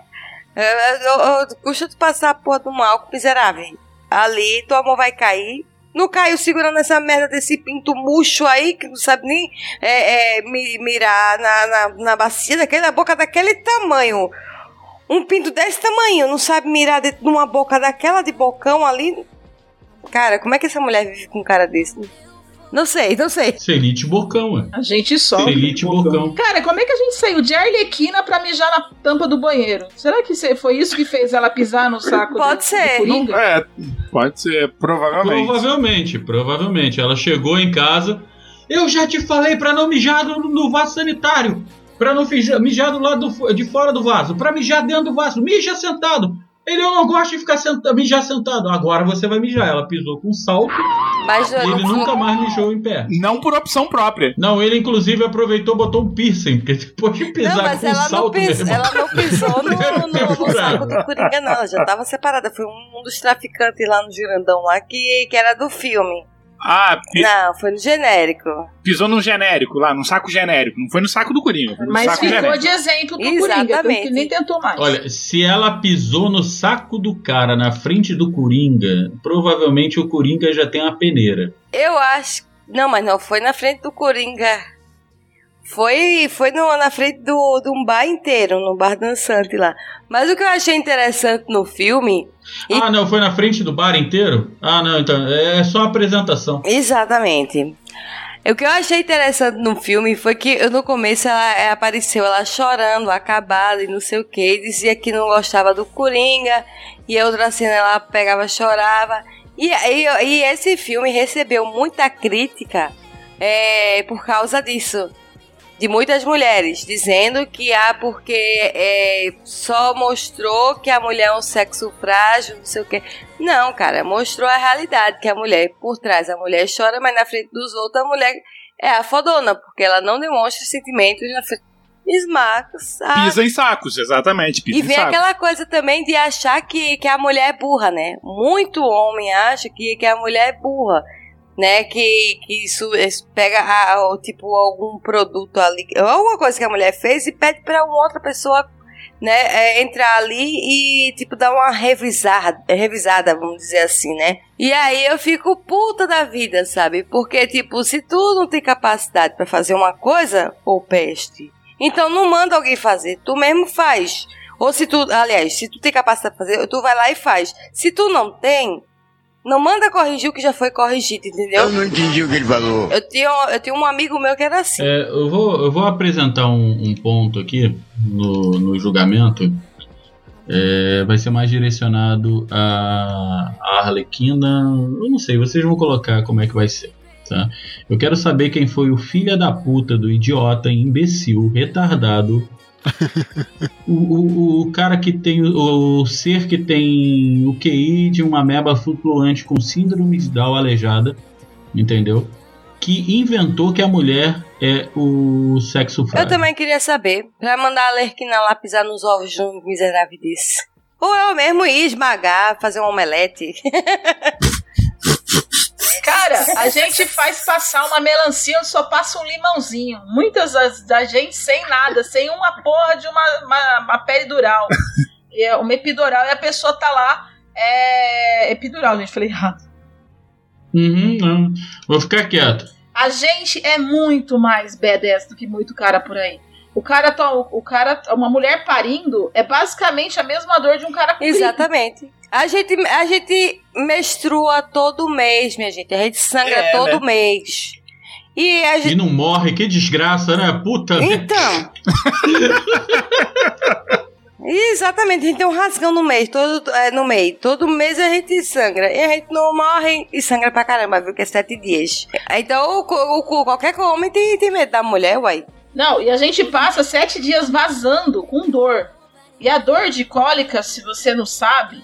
B: custa tu passar a porra do mal, miserável. Ali, tua mão vai cair. Não caiu segurando essa merda desse pinto murcho aí, que não sabe nem é, é, mi- mirar na, na, na bacia daquele, na boca daquele tamanho. Um pinto desse tamanho, não sabe mirar dentro de uma boca daquela de bocão ali. Cara, como é que essa mulher vive com um cara desse? Não sei, não sei.
D: Selite bocão, ué.
J: A gente sofre.
D: Selite bocão.
J: Cara, como é que a gente saiu de Arlequina pra mijar na tampa do banheiro? Será que foi isso que fez ela pisar no saco
B: Pode
J: do, do
B: ser.
J: Coringa?
A: É, pode ser, provavelmente.
D: Provavelmente, provavelmente. Ela chegou em casa. Eu já te falei pra não mijar no, no vaso sanitário. Pra não mijar do lado do- de fora do vaso. Pra mijar dentro do vaso. Mija sentado. Ele, eu não gosto de ficar senta, mijar sentado. Agora você vai mijar. Ela pisou com salto
B: Mas
D: e ele nunca mais mijou em pé.
A: Não por opção própria.
D: Não, ele inclusive aproveitou e botou um piercing. Porque depois de pisar
B: Não, mas
D: com
B: ela não,
D: salto, meu
B: pis,
D: irmão,
B: ela não pisou no, no- no saco do Coringa, não. Ela já tava separada. Foi um, um dos traficantes lá no Girandão lá que, que era do filme.
A: Ah, pi-
B: Não, foi no genérico.
A: pisou num genérico lá, num saco genérico. Não foi no saco do Coringa, foi no
J: Mas
A: saco
J: ficou
A: genérico.
J: de exemplo pro Coringa, tanto que nem tentou mais.
D: Olha, se ela pisou no saco do cara na frente do Coringa, provavelmente o Coringa já tem uma peneira.
B: Eu acho. Não, mas não foi na frente do Coringa. Foi, foi no- na frente do, de um bar inteiro, no bar dançante lá. Mas o que eu achei interessante no filme. E-
D: Ah, não, foi na frente do bar inteiro? Ah, não, então é só apresentação.
B: Exatamente. O que eu achei interessante no filme foi que no começo ela é, apareceu ela chorando, acabada e não sei o que, dizia que não gostava do Coringa, e a outra cena ela pegava chorava. E, e, e esse filme recebeu muita crítica é, por causa disso. De muitas mulheres, dizendo que ah, porque é, só mostrou que a mulher é um sexo frágil, não sei o que. Não, cara, mostrou a realidade, que a mulher, por trás, a mulher chora, mas na frente dos outros a mulher é a fodona, porque ela não demonstra sentimentos na frente.
A: Pisa em sacos, exatamente.
B: E
A: em
B: vem aquela coisa também de achar que, que a mulher é burra, né? Muito homem acha que, que a mulher é burra, né? Que, que isso, pega a- tipo algum produto ali, alguma coisa que a mulher fez e pede pra uma outra pessoa, né, é, entrar ali e tipo dar uma revisada, revisada, vamos dizer assim, né? E aí eu fico puta da vida, sabe? Porque tipo, se tu não tem capacidade pra fazer uma coisa, ô peste, então não manda alguém fazer, tu mesmo faz. Ou se tu, aliás, se tu tem capacidade de fazer, tu vai lá e faz. Se tu não tem, não manda corrigir o que já foi corrigido, entendeu?
H: não entendi o que ele falou.
B: Eu tinha, eu tinha um amigo meu que era assim.
D: É, eu, vou, eu vou apresentar um, um ponto aqui no, no julgamento. É, vai ser mais direcionado a, a Arlequina. Eu não sei, vocês vão colocar como é que vai ser. Tá? Eu quero saber quem foi o filho da puta do idiota, imbecil, retardado. o, o, o cara que tem o, o ser que tem o QI de uma meba flutuante com síndrome de Down aleijada, entendeu? que inventou que a mulher é o sexo frágil.
B: Eu também queria saber, pra mandar a Lerquina lá pisar nos ovos de um miserável desse. Ou eu mesmo ir esmagar, fazer um omelete.
C: Cara, a gente faz passar uma melancia, só passa um limãozinho. Muitas das, da gente sem nada, sem uma porra de uma, uma, uma peridural. É uma epidural e a pessoa tá lá. É. Epidural, gente, falei errado.
D: Uhum, não. Vou ficar quieto.
C: A gente é muito mais badass do que muito cara por aí. O cara, tá, o cara, uma mulher parindo é basicamente a mesma dor de um cara com gripe.
B: Exatamente. A gente, a gente menstrua todo mês, minha gente. A gente sangra
A: É,
B: todo
A: né?
B: mês. E a
D: E
B: gente.
D: não morre, que desgraça, né? Puta
B: Então. Exatamente, a gente tem um rasgão no mês, todo, é, no meio. Todo mês a gente sangra. E a gente não morre e sangra pra caramba, viu? Que é sete dias. Então, o, o, qualquer homem tem, tem medo da mulher, uai.
C: Não, e a gente passa sete dias vazando com dor. E a dor de cólica, se você não sabe,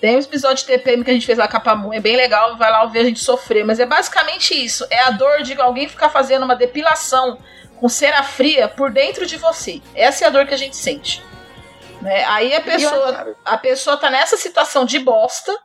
C: tem um episódio de TPM que a gente fez lá com a Pamu, é bem legal, vai lá ouvir a gente sofrer. Mas é basicamente isso: é a dor de alguém ficar fazendo uma depilação com cera fria por dentro de você. Essa é a dor que a gente sente. Né? Aí a pessoa, a pessoa tá nessa situação de bosta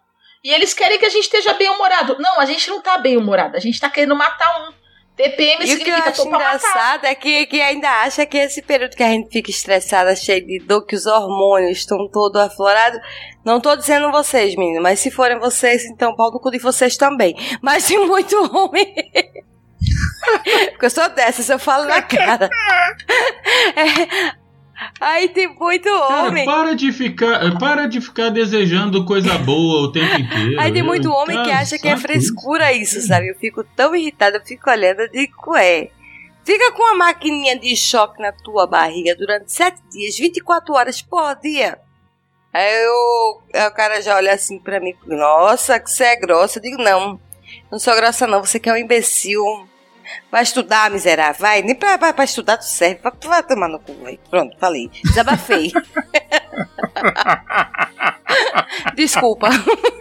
C: e eles querem que a gente esteja bem humorado. Não, a gente não tá bem humorado, a gente tá querendo matar um. TPM
B: E o que eu acho engraçado é que, que ainda acha que esse período que a gente fica estressada, cheio de dor, que os hormônios estão todos aflorados. Não tô dizendo vocês, meninos, mas se forem vocês, então pau no cu de vocês também. Mas tem muito homem. Porque eu sou dessas, eu falo na cara. É, Aí tem muito
D: Cara,
B: homem.
D: para de ficar, para de ficar desejando coisa boa o tempo inteiro.
B: Aí tem muito
D: Eu-
B: homem que
D: cara,
B: acha que é frescura isso, sabe? Eu fico tão irritada, eu fico olhando, eu digo, é. Fica com uma maquininha de choque na tua barriga durante sete dias, 24 horas por dia. Aí, eu, aí o cara já olha assim pra mim, nossa, que você é grossa. Eu digo, não, não sou grossa não, você que é um imbecil. Vai estudar, miserável, vai. Nem pra, pra, pra estudar tu serve, vai, vai tomar no cu, vai. Pronto, falei. Desabafei. Desculpa.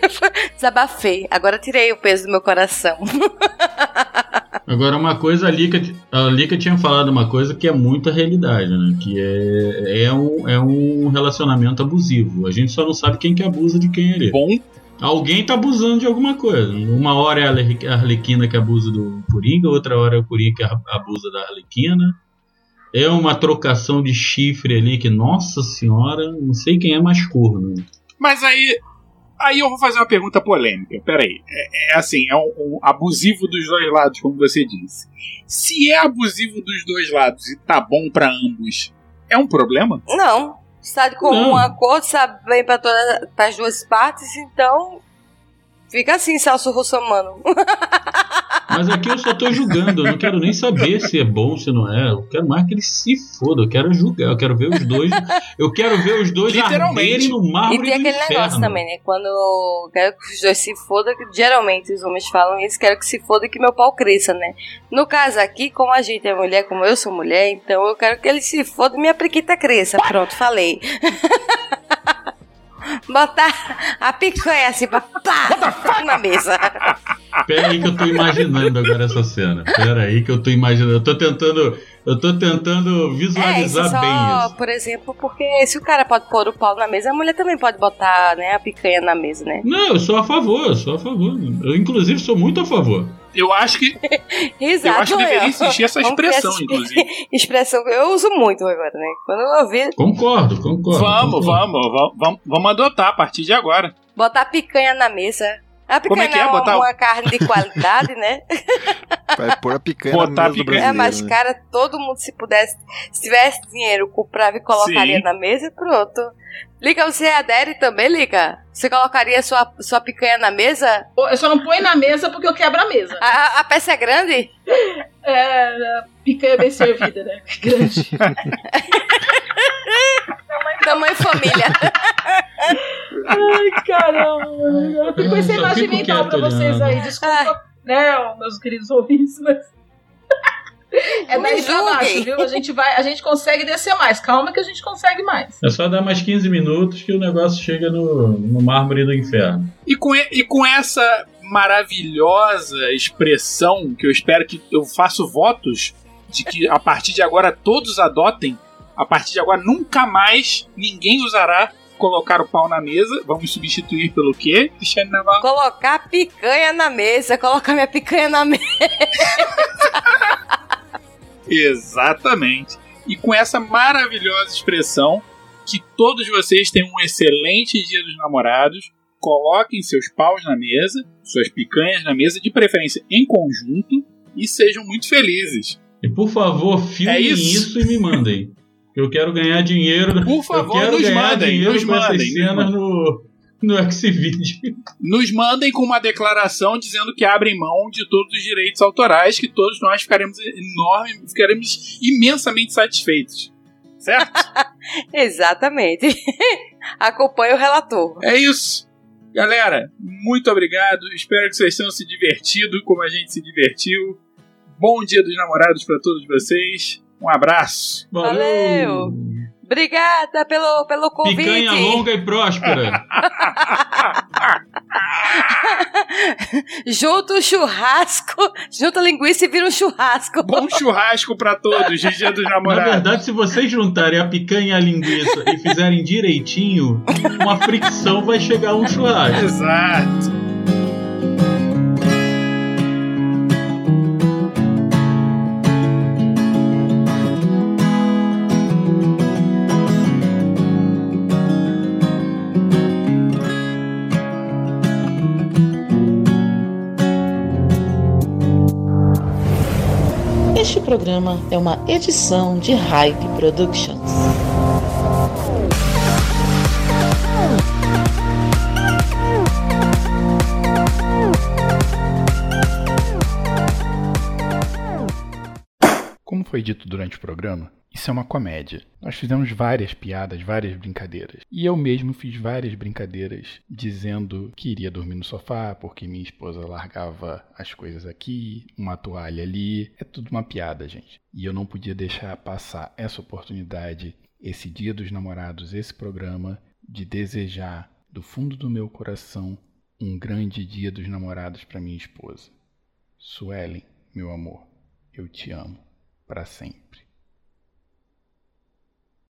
B: Desabafei. Agora tirei o peso do meu coração.
D: Agora, uma coisa, a Lika, a Lika tinha falado uma coisa que é muita realidade, né? Que é, é, um, é um relacionamento abusivo. A gente só não sabe quem que abusa de quem ali.
A: Bom,
D: Alguém tá abusando de alguma coisa. Uma hora é a Arle- a Arlequina que abusa do Coringa, outra hora é o Coringa que abusa da Arlequina. É uma trocação de chifre ali que, nossa senhora, não sei quem é mais corno.
A: mas aí. Aí eu vou fazer uma pergunta polêmica. Peraí. É, é assim, é um, um abusivo dos dois lados, como você disse. Se é abusivo dos dois lados e tá bom pra ambos, é um problema?
B: Não. Está de comum acordo, sabe bem para todas as duas partes, então. Fica assim, Celso Russomano.
D: Mas aqui eu só tô julgando, eu não quero nem saber se é bom, se não é. Eu quero mais que ele se foda, eu quero julgar, eu quero ver os dois. Eu quero ver os dois arderem no
B: E
D: mármore
B: tem
D: do
B: aquele
D: inferno.
B: negócio também, né? Quando eu quero que os dois se fodam, que geralmente os homens falam isso, quero que se foda e que meu pau cresça, né? No caso aqui, como a gente é mulher, como eu sou mulher, então eu quero que ele se foda e minha prequita cresça. Pronto, falei. Botar a picanha assim pra pá, na mesa.
D: Pera aí que eu tô imaginando agora essa cena. Pera aí que eu tô imaginando. Eu tô tentando. Eu tô tentando
B: É, isso
D: visualizar
B: só,
D: bem isso.
B: por exemplo, porque se o cara pode pôr o pau na mesa, a mulher também pode botar, né, a picanha na mesa, né?
D: Não, eu sou a favor, eu sou a favor. Eu, inclusive, sou muito a favor.
A: Eu acho que,
B: Exato.
A: eu acho que deveria
B: eu.
A: existir essa expressão,
B: essa
A: inclusive.
B: expressão que eu uso muito agora, né? Quando eu ouvir,
D: Concordo, concordo.
A: Vamos,
D: concordo.
A: vamos, vamos, vamos, vamos adotar a partir de agora.
B: botar picanha na mesa. A
A: Como
B: picanha
A: é que é?
B: uma,
A: Botar-
B: uma carne de qualidade, né?
E: Vai pôr a picanha
A: Botar
E: na
A: a
E: mesa do
A: picanha.
B: É mais
E: né?
B: cara, todo mundo se pudesse, se tivesse dinheiro, comprava e colocaria
A: Sim.
B: na mesa e pronto. Lica, você adere também, Lica? Você colocaria sua, sua picanha na mesa?
C: Eu só não ponho na mesa porque eu quebro a mesa.
B: A, a- a peça é grande?
C: É, picanha bem servida, né? Grande.
B: Tamanho família.
C: Ai, caramba. Eu tô com essa imagem mental pra vocês aí. Desculpa, né, meus queridos ouvintes, mas. É daí pra baixo, viu? A gente, vai, a gente consegue descer mais. Calma que a gente consegue mais.
D: É só dar mais 15 minutos que o negócio chega no, no mármore do inferno.
A: E com, e- e com essa maravilhosa expressão que eu espero que eu faço votos de que a partir de agora todos adotem. A partir de agora nunca mais ninguém usará colocar o pau na mesa. Vamos substituir pelo quê, Cristiane Navarro?
B: Colocar picanha na mesa. Colocar minha picanha na mesa.
A: Exatamente. E com essa maravilhosa expressão, que todos vocês tenham um excelente dia dos namorados. Coloquem seus paus na mesa, suas picanhas na mesa, de preferência em conjunto, e sejam muito felizes.
D: E por favor, filmem
A: É
D: isso.
A: isso.
D: e me mandem. Eu quero ganhar dinheiro.
A: Por favor,
D: eu quero
A: nos
D: ganhar
A: mandem,
D: dinheiro
A: nos
D: com essas
A: mandem, nos
D: cenas
A: mandem.
D: no, no Xvideo.
A: Nos mandem com uma declaração dizendo que abrem mão de todos os direitos autorais, que todos nós ficaremos enorme, ficaremos imensamente satisfeitos. Certo?
B: Exatamente. Acompanhe o relator.
A: É isso. Galera, muito obrigado. Espero que vocês tenham se divertido como a gente se divertiu. Bom dia dos namorados para todos vocês. Um abraço.
B: Valeu. Obrigada pelo, pelo convite.
D: Picanha longa e próspera.
B: junta o churrasco, junta a linguiça e vira um churrasco.
A: Bom churrasco para todos dia dos
D: Na
A: namorados.
D: verdade, se vocês juntarem a picanha e a linguiça e fizerem direitinho, uma fricção vai chegar a um churrasco.
A: Exato.
K: Programa é uma edição de Hype Productions.
A: Como foi dito durante o programa, isso é uma comédia. Nós fizemos várias piadas, várias brincadeiras. E eu mesmo fiz várias brincadeiras dizendo que iria dormir no sofá porque minha esposa largava as coisas aqui, uma toalha ali. É tudo uma piada, gente. E eu não podia deixar passar essa oportunidade, esse Dia dos Namorados, esse programa, de desejar do fundo do meu coração um grande Dia dos Namorados para minha esposa. Suelen, meu amor, eu te amo para sempre.